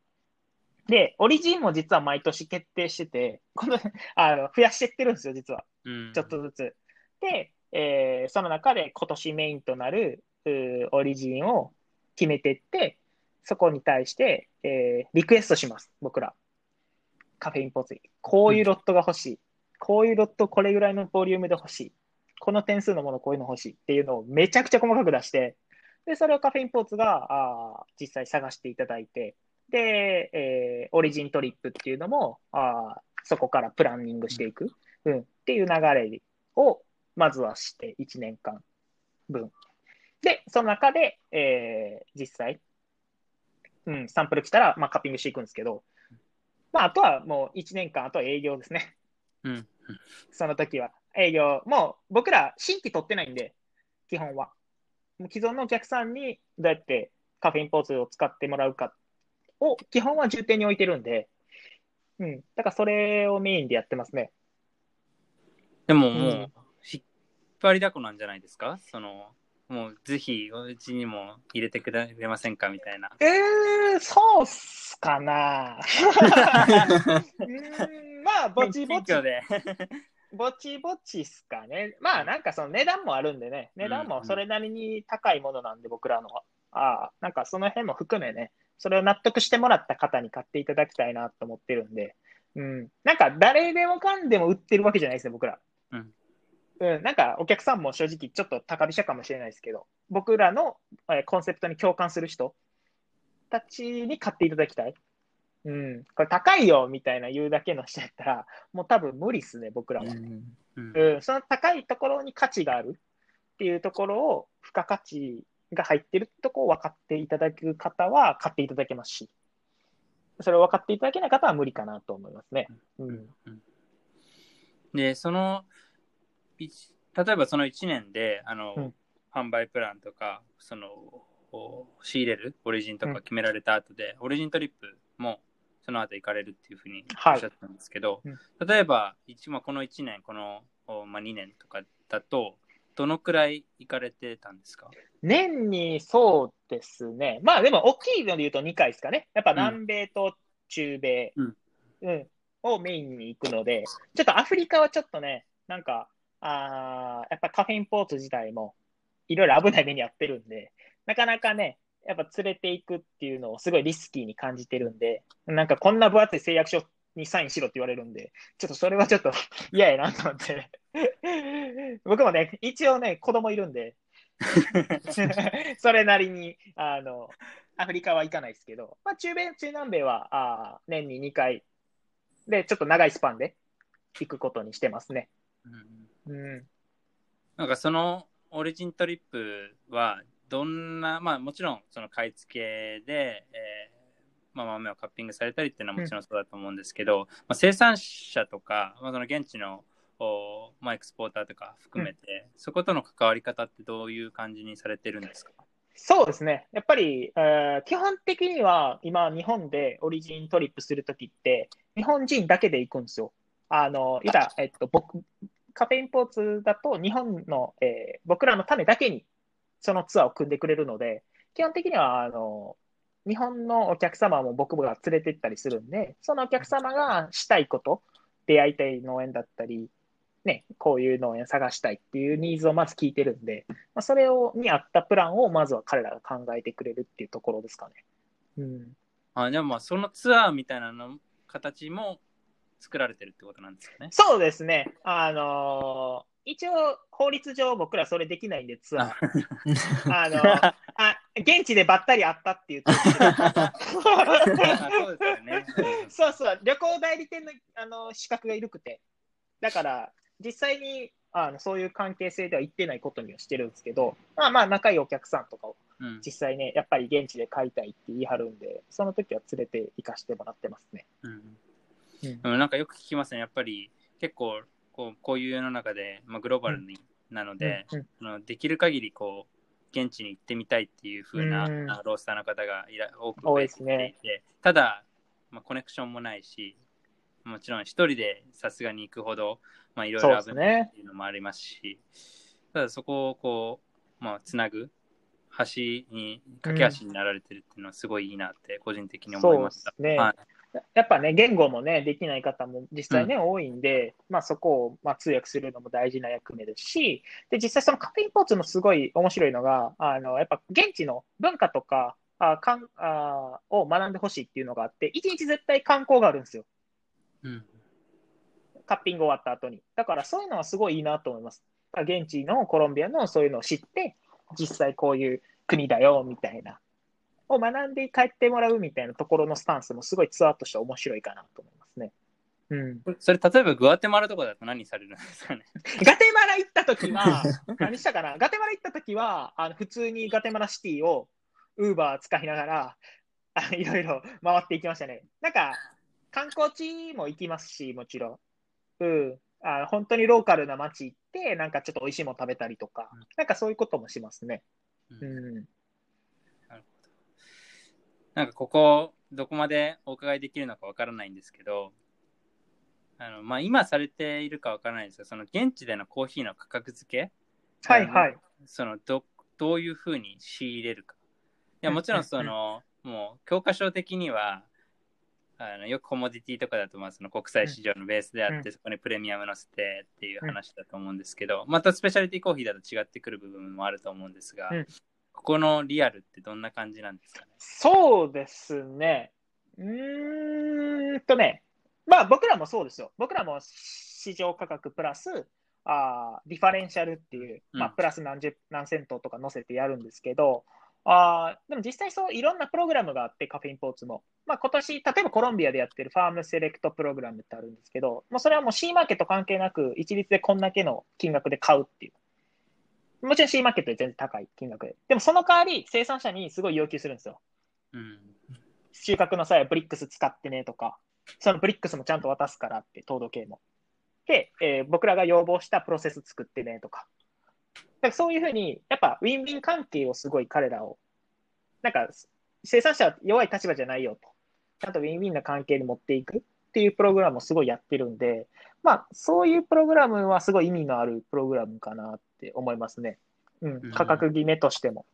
で、オリジンも実は毎年決定してて、この *laughs* あの増やしていってるんですよ、実は。
うん
ちょっとずつ。で、えーその中で今年メインとなるオリジンを決めていって、そこに対して、えーリクエストします、僕ら。カフェインポーツ。こういうロットが欲しい。こういうロットこれぐらいのボリュームで欲しい。この点数のものこういうの欲しいっていうのをめちゃくちゃ細かく出して、で、それをカフェインポーツがあー実際探していただいて、で、えーオリジントリップっていうのもあーそこからプランニングしていく。うん、っていう流れをまずはして1年間分。で、その中で、えー実際、うん、サンプル来たら、まあ、カッピングしていくんですけど、まあ、あとはもう1年間、あとは営業ですね。
うん
その時は。営業、もう僕ら新規取ってないんで、基本は。既存のお客さんにどうやってカフェインポーズを使ってもらうかを基本は重点に置いてるんで、うん。だからそれをメインでやってますね。
でももう、
うん
引っ張りだこなんじゃないですか？その、もうぜひ、うちにも入れてくれませんか？みたいな。
えー、そうっすかな。*laughs* うーんまあ、ぼちぼち
で。
ぼちぼちっすかね。まあ、なんかその値段もあるんでね、値段もそれなりに高いものなんで、僕らのは。ああ、なんかその辺も含めね、それを納得してもらった方に買っていただきたいなと思ってるんで、うん。なんか誰でもかんでも売ってるわけじゃないですね、僕ら。
うん。
うん、なんかお客さんも正直ちょっと高飛車かもしれないですけど、僕らのえーコンセプトに共感する人たちに買っていただきたい。うん、これ高いよみたいな言うだけの人やったら、もう多分無理っすね、僕らは。
うん
うん、その高いところに価値があるっていうところを、付加価値が入ってるところを分かっていただく方は買っていただけますし、それを分かっていただけない方は無理かなと思いますね。うん。
で、その、例えばその1年で、あの、
うん。
販売プランとか、その、仕入れるオリジンとか決められた後で、オリジントリップもその後行かれるっていうふうにお
はい。
っしゃってたんですけど、
うん。
例えば、一まあ、この1年、この、おまあ、2年とかだと、どのくらい行かれてたんですか？
年にそうですね。まあでも大きいので言うと2回ですかね。やっぱ南米と中米、
うん
うんをメインに行くので、ちょっとアフリカはちょっとね、なんか、あーやっぱカフェインポーツ自体もいろいろ危ない目に遭ってるんで、なかなかね、やっぱ連れていくっていうのをすごいリスキーに感じてるんで、なんかこんな分厚い誓約書にサインしろって言われるんで、ちょっとそれはちょっと *laughs* 嫌やなと思って。*laughs* 僕もね、一応ね、子供いるんで、*laughs* *laughs* それなりに、あの、アフリカは行かないですけど、まあ、中米、中南米は、あー年に2回。で、ちょっと長いスパンで行くことにしてますね。
うん
うん。
なんかそのオリジントリップはどんな、まあもちろんその買い付けで、えーまあ、豆をカッピングされたりっていうのはもちろん。そうだと思うんですけど、まあ、生産者とか、まあ、その現地のおまあ、エクスポーターとか含めて、そことの関わり方ってどういう感じにされてるんですか？
そうですね。やっぱり、えー基本的には今、日本でオリジントリップするときって、日本人だけで行くんですよ。あの、言ったら、えっと、僕、カフェインポーツだと日本の、えー僕らのためだけにそのツアーを組んでくれるので、基本的には、あの、日本のお客様も僕が連れて行ったりするんで、そのお客様がしたいこと、出会いたい農園だったり、ね、こういう農園探したいっていうニーズをまず聞いてるんで、まあ、それをに合ったプランをまずは彼らが考えてくれるっていうところですかね。うん、
あでもまあそのツアーみたいなの形も作られてるってことなんですよね。
そうですね。あのー一応、法律上僕らそれできないんで、ツアー。あのー *laughs* あ、現地でばったり会ったっていう時
あそうですよね。
そうそう、旅行代理店のあの資格がいるくて、だから、実際にあのそういう関係性では言ってないことにはしてるんですけど、まあまあ、仲いいお客さんとかを
うん。
実際ね、やっぱり現地で買いたいって言い張るんで、その時は連れて行かしてもらってますね。
うん
うん。
なんかよく聞きますね。やっぱり結構こうこういう世の中で、まあ、グローバルに、なので、
うん。
あのできる限りこう現地に行ってみたいっていう風な、
うん。
ロースターの方がいら多く
多い
て
ね。
いて、ただ、まあ、コネクションもないしもちろん一人でさすがに行くほど、まあ、いろいろ危ないっていうのもありますし、ただそこをこう、まあ、つなぐ橋に架け橋になられてるっていうのはすごいいいなって個人的に思いました。
そうですね
はい
やっぱね、言語もね、できない方も実際ね、多いんで、まあそこを、まあ、通訳するのも大事な役目ですし、で、実際そのカフェインポーツのすごい面白いのが、あの、やっぱ現地の文化とか、あかんあを学んでほしいっていうのがあって、一日絶対観光があるんですよ。
うん
カッピング終わった後に。だからそういうのはすごいいいなと思います。現地のコロンビアのそういうのを知って、実際こういう国だよ、みたいな。を学んで帰ってもらうみたいなところのスタンスもすごいツアーとして面白いかなと思いますね。うん。
それ例えばグアテマラとかだと何されるんですかね
ガテマラ行った時は、*laughs* 何したかな？ガテマラ行った時は、あの普通にガテマラシティをウーバー使いながら、あいろいろ回っていきましたね。なんか、観光地も行きますし、もちろん。うん。あ本当にローカルな街行って、なんかちょっと美味しいもの食べたりとか、なんかそういうこともしますね。うん。
なるほど。なんかここ、どこまでお伺いできるのかわからないんですけど、あのまあ、今されているかわからないんですが、その現地でのコーヒーの価格付け、
はいはい。
そのどどういうふうに仕入れるか。いやもちろんその、もう教科書的には、あのよくコモディティとかだとまあその国際市場のベースであって、
うん。
そこにプレミアム乗せてっていう話だと思うんですけど、またスペシャリティコーヒーだと違ってくる部分もあると思うんですが、
うん。
ここのリアルってどんな感じなんですかね？
そうですね。うーんとね、まあ僕らもそうですよ。僕らも市場価格プラス、あー differential っていう、
うん。
まあプラス何十、何セントとか乗せてやるんですけど、あーでも実際そういろんなプログラムがあって、 Cafe Imports も。まあ今年、例えばコロンビアでやってる Farm Select プログラムってあるんですけど、もうそれはもう C マーケット関係なく、一律でこんだけの金額で買うっていう。もちろん C マーケットで全然高い金額で。でもその代わり生産者にすごい要求するんですよ。
うん。
収穫の際はブリックス使ってねとか、そのブリックスもちゃんと渡すからって、糖度計も。で、えー僕らが要望したプロセス作ってねとか。だからそういうふうに、やっぱウィンウィン関係をすごい彼らを、なんか生産者は弱い立場じゃないよと。ちゃんとウィンウィンな関係に持っていくっていうプログラムをすごいやってるんで、まあそういうプログラムはすごい意味のあるプログラムかなって思いますね。う
うん
ん、価格決めとしても。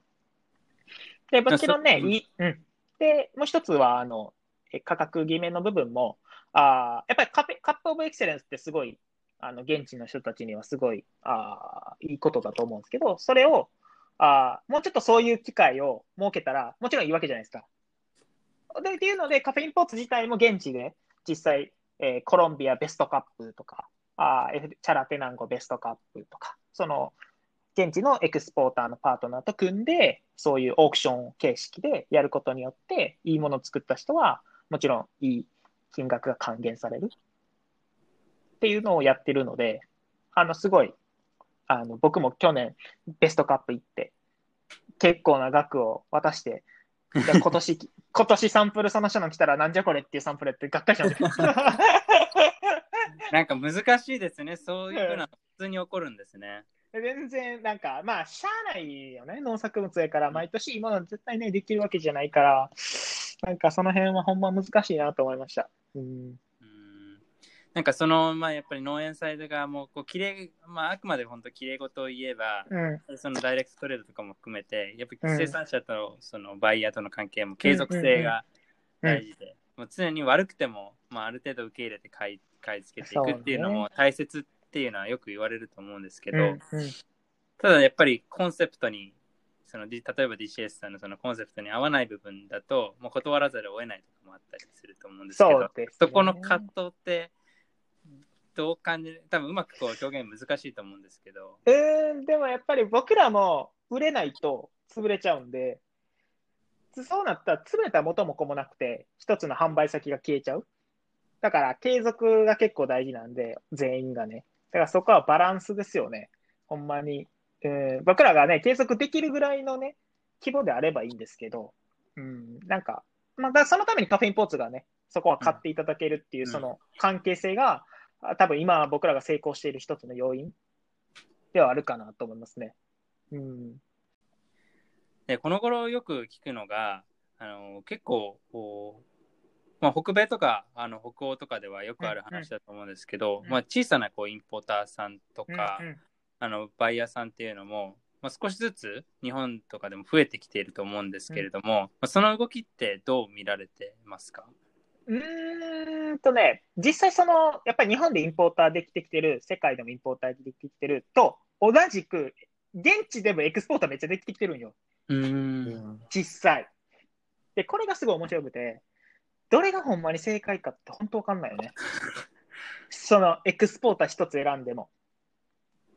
で、もちろんね、うん。で、もう一つは、あの、え価格決めの部分も、あーやっぱりカペカップオブエクセレンスってすごい、あの、現地の人たちにはすごい、あいいことだと思うんですけど、それを、あもうちょっとそういう機会を設けたら、もちろんいいわけじゃないですか。で、っていうので、カフェインポーツ自体も現地で、実際、えーコロンビアベストカップとか、あチャラテナンゴベストカップとか、その、現地のエクスポーターのパートナーと組んで、そういうオークション形式でやることによって、いいものを作った人は、もちろんいい金額が還元されるっていうのをやってるので、あの、すごい、あの、僕も去年ベストカップ行って、結構な額を渡して、*laughs* 今年、今年サンプルその人の来たらなんじゃこれっていうサンプルやってがっかりし。*laughs*
なんか難しいですね。そういうふうな普通に起こるんですね。
全然、なんか、まあ、しゃあないよね。農作物やから、毎年いいもの絶対ね、できるわけじゃないから、なんかその辺はほんま難しいなと思いました。うん。
うんなんかその、まあ、やっぱり農園サイド側も、こう、きれい、まあ、あくまで本当きれい事を言えば、
うん。
そのダイレクトトレードとかも含めて、やっぱ
うん
り生産者とそのバイヤーとの関係も継続性が大事で、もう常に悪くても、まあ、ある程度受け入れて買い買い付けていくっていうのも大切っていうのはよく言われると思うんですけど、
うん。うん
ただやっぱりコンセプトに、その例えば DCS さんのそのコンセプトに合わない部分だと、もう断らざるを得ないとかもあったりすると思うんですけど、
そね。
そこの葛藤って、どう感じる多分うまくこう表現難しいと思うんですけど、
うーん、でもやっぱり僕らも売れないと潰れちゃうんで、そうなったら潰れたら元も子もなくて、一つの販売先が消えちゃう。だから継続が結構大事なんで、全員がね。だからそこはバランスですよね。ほんまに。えー僕らがね、継続できるぐらいのね、規模であればいいんですけど、うん、なんか、まあ、そのためにカフェインポーツがね、そこは買っていただけるっていう、
うん
その関係性が、あ多分今僕らが成功している一つの要因ではあるかなと思いますね。うん。
でこの頃よく聞くのがあの結構こう、まあ、北米とかあの北欧とかではよくある話だと思うんですけど、
うん
まあ、小さなこうインポーターさんとか、
うんうん
あのバイヤーさんっていうのも、まあ、少しずつ日本とかでも増えてきていると思うんですけれども、まあ、その動きってどう見られてますか？
うーんとね、実際その、やっぱり日本でインポーターできてきてる、世界でもインポーターできてきてると、同じく、現地でもエクスポーターめっちゃできてきてるんよ、
う
うんん
実際。で、これがすごい面白くて、どれがほんまに正解かって本当わかんないよね。*laughs* そのエクスポーター一つ選んでも。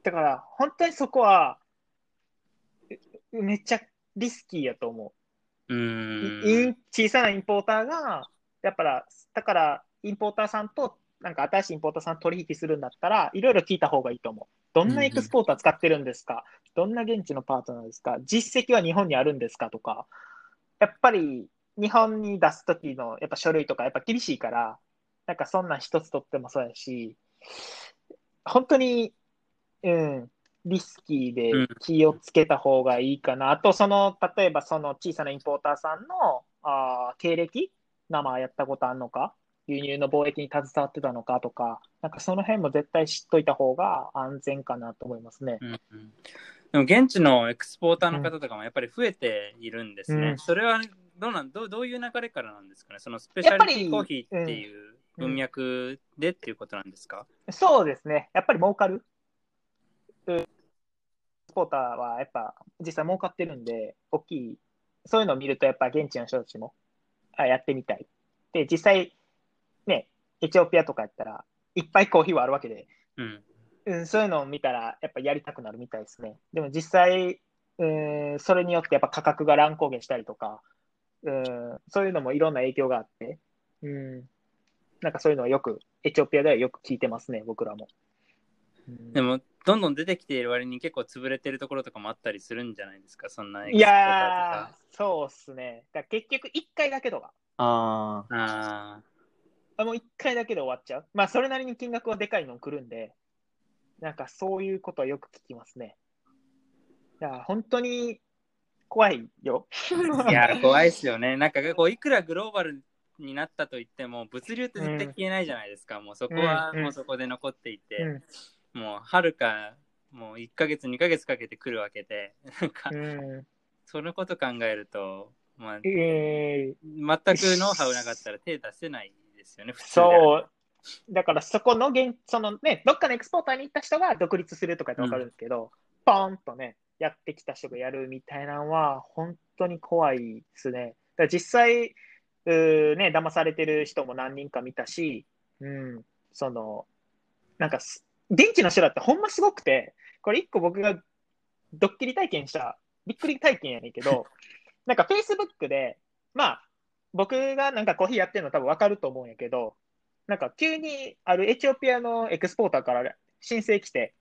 だから、本当にそこは、うめっちゃリスキーやと思う。
う
イ
ん
ン小さなインポーターが、やっぱら、だから、インポーターさんと、なんか新しいインポーターさん取引するんだったら、いろいろ聞いた方がいいと思う。どんなエクスポーター使ってるんですか、どんな現地のパートナーですか？実績は日本にあるんですかとか、やっぱり日本に出すときのやっぱ書類とかやっぱ厳しいから、なんかそんなん一つ取ってもそうやし、本当に、うん、リスキーで気をつけた方がいいかな。あと、その、例えばその小さなインポーターさんのあー経歴、生やったことあるのか、輸入の貿易に携わってたのかとか、なんかその辺も絶対知っといた方が安全かなと思いますね。
うんうんでも現地のエクスポーターの方とかもやっぱり増えているんですね。
うん
それはどうなんどうどういう流れからなんですかね？そのスペシャリティコーヒーっていう
うん
文脈でっていうことなんですか、
そうですね。やっぱり儲かる。うんスポーターはやっぱ実際儲かってるんで、大きい、そういうのを見るとやっぱ現地の人たちもあやってみたい。で、実際、ね、エチオピアとかやったらいっぱいコーヒーはあるわけで、
うん
うん、そういうのを見たらやっぱやりたくなるみたいですね。でも実際、うん、それによってやっぱ価格が乱高下したりとか、うん、そういうのもいろんな影響があって、うん、なんかそういうのはよく、エチオピアではよく聞いてますね、僕らも。うん
でもどんどん出てきている割に結構潰れてるところとかもあったりするんじゃないですか？そんなエクスー
そうっすね。だ結局1回だけとか、
あ。
あ
あもう1回だけで終わっちゃう。まあ、それなりに金額はでかいの来るんで、なんかそういうことはよく聞きますね。だから本当に怖いよ。
あ。*laughs* いや、怖いですよね。なんかこういくらグローバルになったと言っても物流って絶対消えないじゃないですか。もうそこは
うん
もうそこで残っていて。
うん
もうはるかもう1ヶ月2ヶ月かけて来るわけでなんか
うん
そのこと考えると、まあ、
えー
全くノウハウなかったら手出せないですよね普通
そう。だからそこの現、そのね、どっかのエクスポーターに行った人が独立するとかってわかるんですけど、ポーンとね、やってきた人がやるみたいなのは、本当に怖いですね。だ実際、うーね、騙されてる人も何人か見たし、うん、その、なんかす、現地の人だってほんますごくて、これ一個僕がドッキリ体験した、びっくり体験やねんけど、*laughs* なんか Facebook で、まあ、僕がなんかコーヒーやってるの多分わかると思うんやけど、なんか急にあるエチオピアの exporter から申請来て、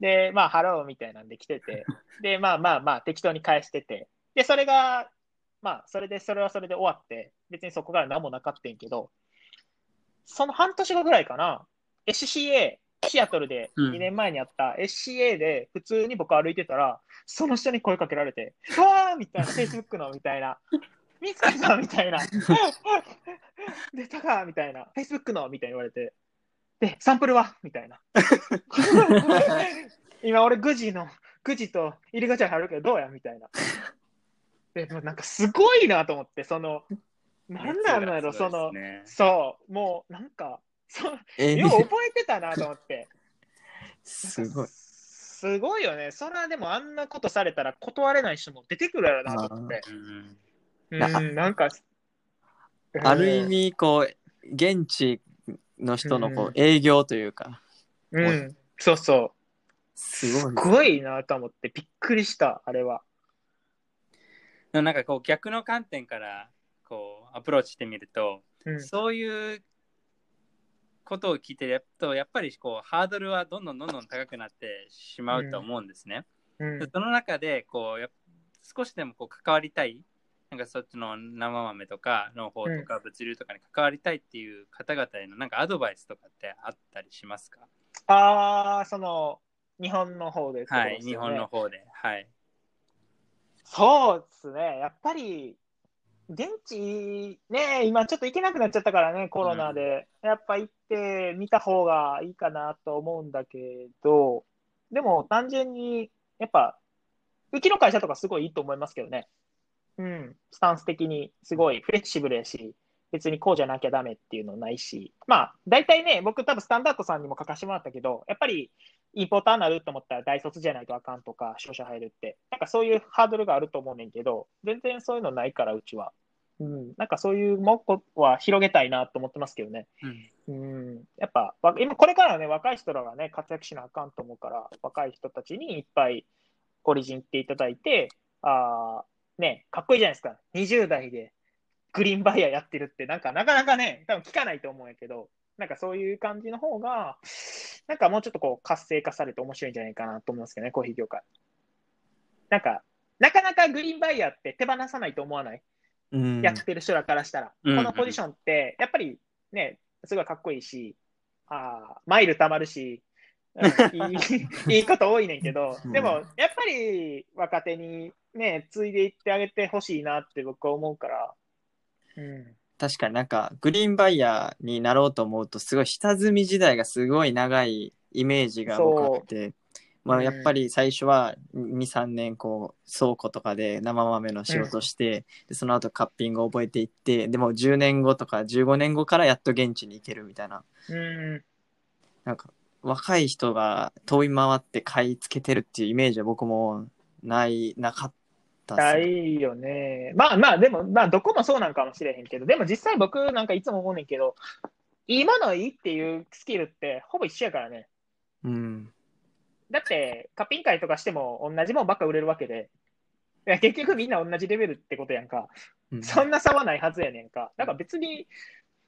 で、まあ、ハローみたいなんで来てて、*laughs* で、まあまあまあ、適当に返してて、で、それが、まあ、それで、それはそれで終わって、別にそこから何もなかったんけど、その半年後ぐらいかな、SCA、シアトルで
うん。
2年前にあった SCA で普通に僕歩いてたら、その人に声かけられて、うわーみたいな、Facebook のみたいな、見つかったみたいな、出たかみたいな、Facebook のみたいに言われて、で、サンプルは？みたいな。*laughs* 今俺、グジの、グジと入り口に入るけど、どうや？みたいな。で、もうなんかすごいなと思って、その、なんなんだろう、その、
ね
そう、もうなんか、そう
え
よう覚えてたなと思って。
すごい。
すごいよね。それはでもあんなことされたら断れない人も出てくるやろなと思って。
うん
うん、なんか、
ある意味、こう、現地の人のこ
う
営業というか、
うん、うん、そうそう。
すごい。
すごいなと思って、びっくりした、あれは。
でもなんかこう逆の観点からこうアプローチしてみると、
うん、
そういうことを聞いてるとやっぱりこうハードルはどんどんどんどん高くなってしまうと思うんですね。
うん
でその中でこう少しでもこう関わりたいなんかそっちの生豆とか農法とか物流とかに関わりたいっていう方々へのなんかアドバイスとかってあったりしますか？
ああ、その、日本の方でってこと
はい、日本の方で。はい。
そうですね。やっぱり、現地、ね、今ちょっと行けなくなっちゃったからね、コロナで。やっぱ行ってみた方がいいかなと思うんだけど、でも単純に、やっぱ、うちの会社とかすごいいいと思いますけどね。うん、スタンス的にすごいフレキシブルやし、別にこうじゃなきゃダメっていうのないし、まあ、大体ね、僕多分スタンダードさんにも書かせてもらったけど、やっぱりインポーターになると思ったら大卒じゃないとあかんとか、商社入るって、なんかそういうハードルがあると思うねんけど、全然そういうのないから、うちは。うん、なんかそういうもっは広げたいなと思ってますけどね。
うん
うん、やっぱ、わ今これからね、若い人らがね、活躍しなあかんと思うから、若い人たちにいっぱいオリジンっていただいて、あーね、かっこいいじゃないですか。20代でグリーンバイヤーやってるって、なんかなかなかね、多分聞かないと思うんやけど、なんかそういう感じの方が、なんかもうちょっとこう活性化されて面白いんじゃないかなと思いますけどね、コーヒー業界。なんか、なかなかグリーンバイヤーって手放さないと思わない？
うん。
やってる人らからしたら、
うん。
このポジションって、やっぱりね、すごいかっこいいし、あーマイル貯まるし、うんいい *laughs* いいこと多いねんけど
うん、
でもやっぱり若手にね、継いでいってあげてほしいなって僕は思うから、うん、
確かになんかグリーンバイヤーになろうと思うとすごい下積み時代がすごい長いイメージが僕あって、まあ、
うん
やっぱり最初は23年こう倉庫とかで生豆の仕事して、でその後カッピングを覚えていってでも10年後とか15年後からやっと現地に行けるみたいな。
うん、
なんか若い人が飛び回って買い付けてるっていうイメージは僕もないなかった
いよね。まあまあ、でも、まあ、どこもそうなんかもしれへんけど、でも実際僕なんかいつも思うねんけど、いいものいいっていうスキルってほぼ一緒やからね。
うん
だって、カッピン会とかしても同じもんばっか売れるわけで、いや結局みんな同じレベルってことやんか。
うん
そんな差はないはずやねんか。だから別に、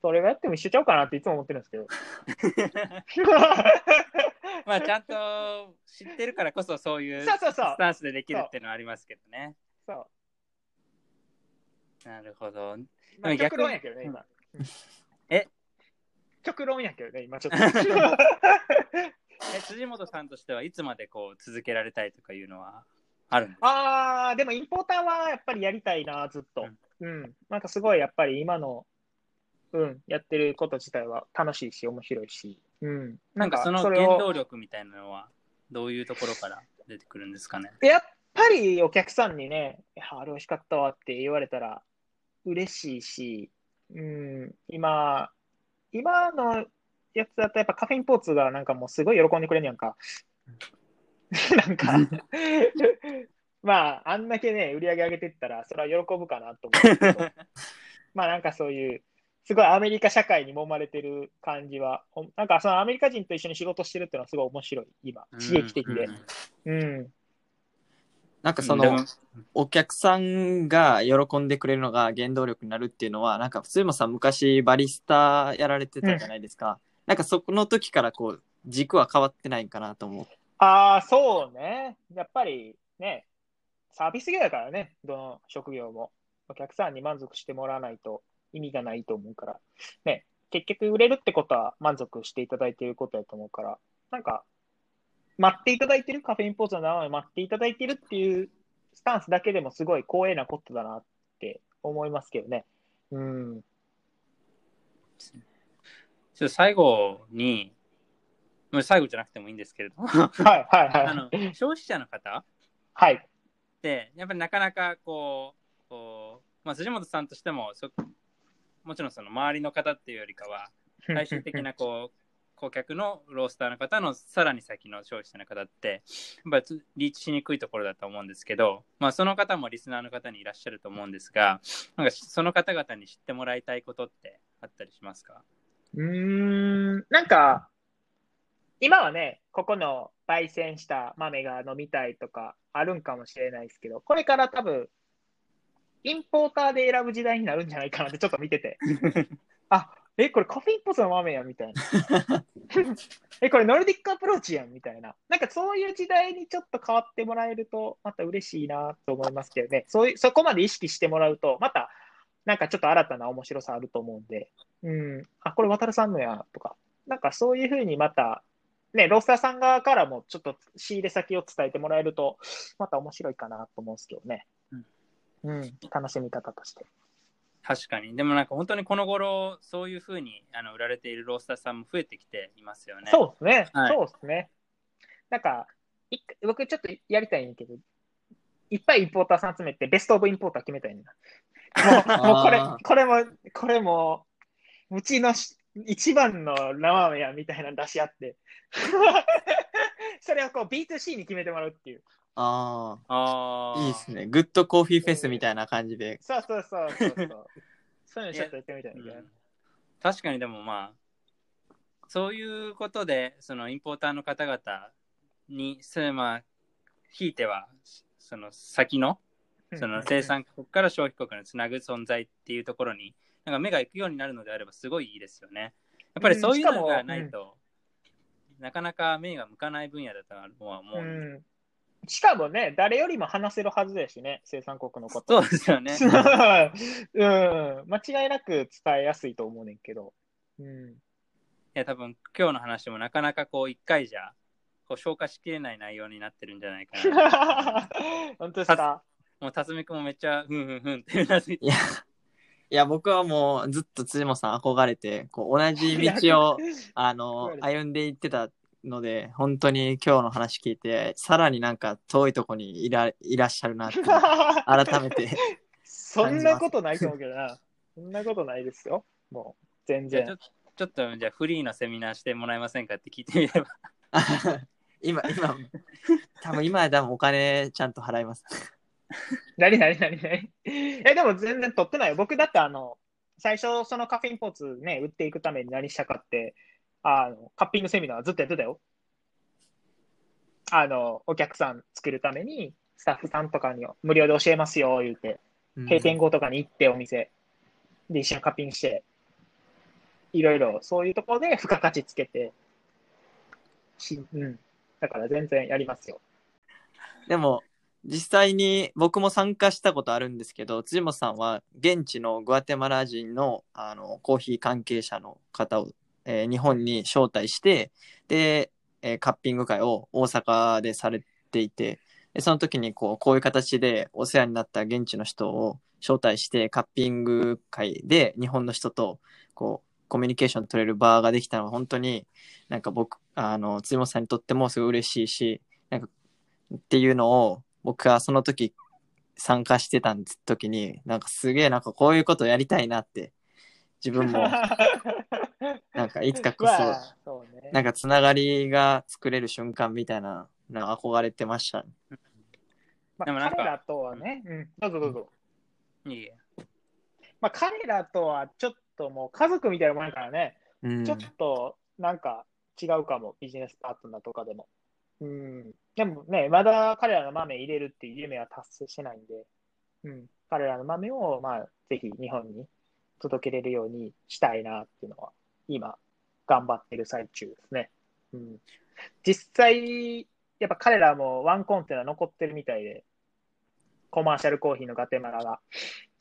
それがやっても一緒ちゃうかなっていつも思ってるんですけど。*laughs*
まあちゃんと知ってるからこそそういう
そうそうそう
スタンスでできるっていうのはありますけどね。
そう。
なるほど。
まあ、
逆
論やけどね、今。う *laughs* ん
え？
極論やけどね、今ちょっと。*laughs* *laughs*
え辻本さんとしてはいつまでこう続けられたいとかいうのはあるんですか？
あー、でもインポーターはやっぱりやりたいな、ずっと。うん。なんかすごいやっぱり今の、うん、やってること自体は楽しいし、面白いし。うん。
なんかその原動力みたいなのはどういうところから出てくるんですかね？
やっぱりお客さんにね、あれ美味しかったわって言われたら嬉しいし、うん、今、今のやつだとやっぱカフェインポーツがなんかもうすごい喜んでくれんやんか。*laughs* なんか、*laughs* まあ、あんだけね、売り上げ上げてったら、それは喜ぶかなと思うけど、まあなんかそういう、すごいアメリカ社会に揉まれてる感じは、なんかそのアメリカ人と一緒に仕事してるっていうのはすごい面白い、今、刺激的で
うん。うん
うん。
なんかそのお客さんが喜んでくれるのが原動力になるっていうのはなんか普通もさ昔バリスタやられてたじゃないですか、なんかそこの時からこう軸は変わってないんかなと思う
ああ、そうね。やっぱりね、サービス業だからね、どの職業も。お客さんに満足してもらわないと意味がないと思うから。ね、結局売れるってことは満足していただいていることだと思うから、なんか、待っていただいてる、カフェインポーズの生で待っていただいてるっていうスタンスだけでもすごい光栄なことだなって思いますけどね。うん。
ちょっと最後に、もう最後じゃなくてもいいんですけれども、
はい、はい、
あの
はい。
消費者の方？
はい。
って、やっぱりなかなかこう、こうまあ、辻本さんとしてもそ、もちろんその周りの方っていうよりかは、*laughs* 最終的なこう顧客のロースターの方のさらに先の消費者の方ってやっぱりリーチしにくいところだと思うんですけど、まあ、その方もリスナーの方にいらっしゃると思うんですがなんかその方々に知ってもらいたいことってあったりしますか？
うーん、なんか、今はね、ここの焙煎した豆が飲みたいとかあるんかもしれないですけど、これから多分、importer で選ぶ時代になるんじゃないかなってちょっと見てて。*laughs* あ、え、これ Cafe Imports の豆やみたいな。*laughs* え、これ Nordic Approach やんみたいな。なんかそういう時代にちょっと変わってもらえると、また嬉しいなと思いますけどね。そういう、そこまで意識してもらうと、また、なんかちょっと新たな面白さあると思うんで、うん、あ、これワタルさんのや、とか。なんかそういうふうにまた、ね、ロースターさん側からもちょっと仕入れ先を伝えてもらえると、また面白いかなと思うんですけどね。うん、楽しみ方として。
確かに。でもなんか本当にこの頃、そういうふうにあの売られているロースターさんも増えてきていますよね。
そうですね。
はい
そうですね。なんか、い僕ちょっとやりたいんやけど、いっぱいインポーターさん集めて、ベストオブインポーター決めたいんだ。*laughs* もう、もうこれこれも、これも、うちのし一番の生やみたいなの出し合って、*laughs* それをこう B2C に決めてもらうっていう。
あ
ああ。
あ、いいですね。グッドコーヒーフェスみたいな感じで。
そうそうそうそうそう。そういうのちょっとやってみたいんだけど。
うん確かにでもまあ、そういうことで、そのインポーターの方々に、それまあ、ひいては、その先の、その生産国から消費国につなぐ存在っていうところに、なんか目が行くようになるのであればすごいいいですよね。やっぱりそういうのがないと、なかなか目が向かない分野だとは思う。
うん。しかもね、誰よりも話せるはずだしね、生産国のこと。
そうですよね。*laughs*
うん、間違いなく伝えやすいと思うねんけど。うん、
いや、多分今日の話もなかなかこう一回じゃこう消化しきれない内容になってるんじゃないかな。*laughs*
本当ですか？
もう辰巳君もめっちゃふんふんふんってうなずいて
いや、いや、僕はもうずっと辻本さん憧れて、こう同じ道を、*laughs* あの、歩んでいってたので、本当に今日の話聞いて、さらになんか遠いとこにいらいらっしゃるなって、*laughs* 改めて。
そんなことないと思うけどな。そんなことないですよ。もう、全然
ちょ。ちょっとじゃあフリーのセミナーしてもらえませんかって聞いてみれば。*laughs*
今、今、多分今は多分お金ちゃんと払います。
なになになになにえ、でも全然取ってないよ。僕だってあの、最初そのカフェインポーツね、売っていくために何したかって、あの、カッピングセミナーずっとやってたよ。あの、お客さん作るために、スタッフさんとかに無料で教えますよ、言うて。閉店後とかに行ってお店で一緒にカッピングして、いろいろそういうところで付加価値つけて、しうん。だから全然やりますよ。
でも、実際に僕も参加したことあるんですけど、辻本さんは現地のグアテマラ人のあのコーヒー関係者の方を、えー日本に招待して、で、えーカッピング会を大阪でされていて、でその時にこうこういう形でお世話になった現地の人を招待して、カッピング会で日本の人とこうコミュニケーション取れる場ができたのは本当になんか僕、あの、辻本さんにとってもすごい嬉しいし、なんかっていうのを僕はその時参加してた時になんかすげえなんかこういうことやりたいなって自分も。*laughs* なんかいつかこそ
まあそうね。
なんかつながりが作れる瞬間みたいななんか憧れてました、
まあ、
でもなんか
彼らとはね、うん、どうぞどうぞ。
いいえ
まあ、彼らとはちょっともう家族みたいなもんやからね、
うん。
ちょっとなんか違うかも、ビジネスパートナーとかでも。うん、でもね、まだ彼らの豆入れるっていう夢は達成してないんで、うん、彼らの豆を、まあ、ぜひ日本に届けれるようにしたいなっていうのは、今、頑張ってる最中ですね。うん、実際、やっぱ彼らもワンコンテナ残ってるみたいで、コマーシャルコーヒーのガテマラが。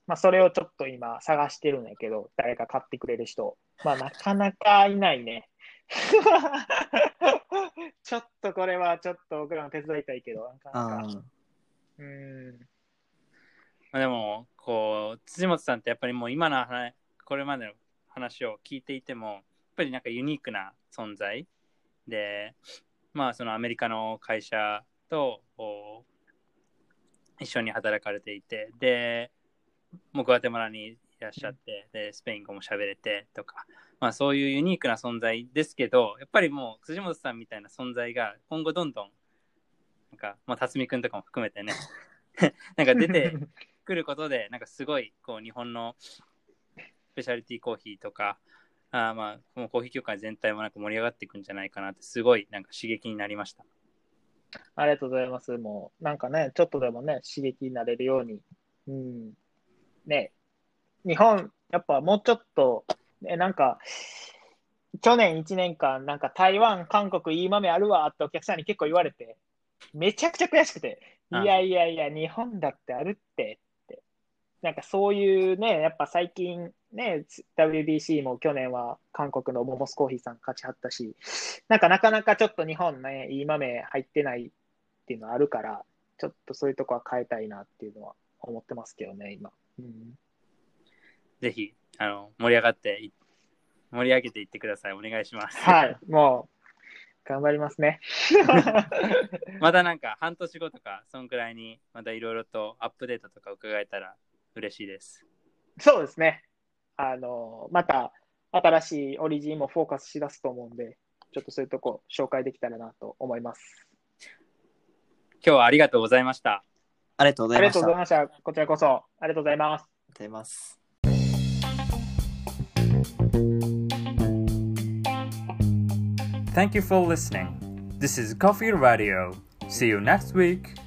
まあ、それをちょっと今探してるんやけど、誰か買ってくれる人。まあ、なかなかいないね。*laughs* ちょっとこれはちょっと僕らも手伝いたいけど、なか
あ
なか。
ー
うん。
まあでも、こう、辻本さんってやっぱりもう今の話、これまでの話を聞いていても、やっぱりなんかユニークな存在で、まあそのアメリカの会社と一緒に働かれていて、で、もうグアテマラにいらっしゃって、で、スペイン語も喋れてとか、まあそういうユニークな存在ですけど、やっぱりもう辻本さんみたいな存在が今後どんどん、なんか、まあ辰巳くんとかも含めてね、*laughs* なんか出てくることで、なんかすごいこう日本のスペシャリティコーヒーとか、あーまあ、もうコーヒー業界全体もなんか盛り上がっていくんじゃないかなって、すごいなんか刺激になりました。
ありがとうございます。もう、なんかね、ちょっとでもね、刺激になれるように。うん。ね、日本、やっぱもうちょっと、ね、なんか、去年1年間、なんか台湾、韓国いい豆あるわってお客さんに結構言われて、めちゃくちゃ悔しくて、い
あ
やいやいや、日本だってあるって。なんかそういうね、やっぱ最近ね、WBC も去年は韓国のモモスコーヒーさん勝ちはったし、なんかなかなかちょっと日本ね、いい豆入ってないっていうのはあるから、ちょっとそういうとこは変えたいなっていうのは思ってますけどね、今。うん、
ぜひ、あの、盛り上がってい、盛り上げていってください。お願いします。
はい、もう、頑張りますね。*laughs*
またなんか半年後とか、そんくらいにまたいろいろとアップデートとか伺えたら嬉しいです。
そうですね。あの、また新しいオリジンもフォーカスしだすと思うんで、ちょっとそういうとこ紹介できたらなと思います。
今日はありがとうございました。
ありがとうご
ありが
ざいました。ありがとう
とうございました。こちらこそ、ありがとうございます。
ございます。
Thank you for listening. This is Coffee Radio. See you next week.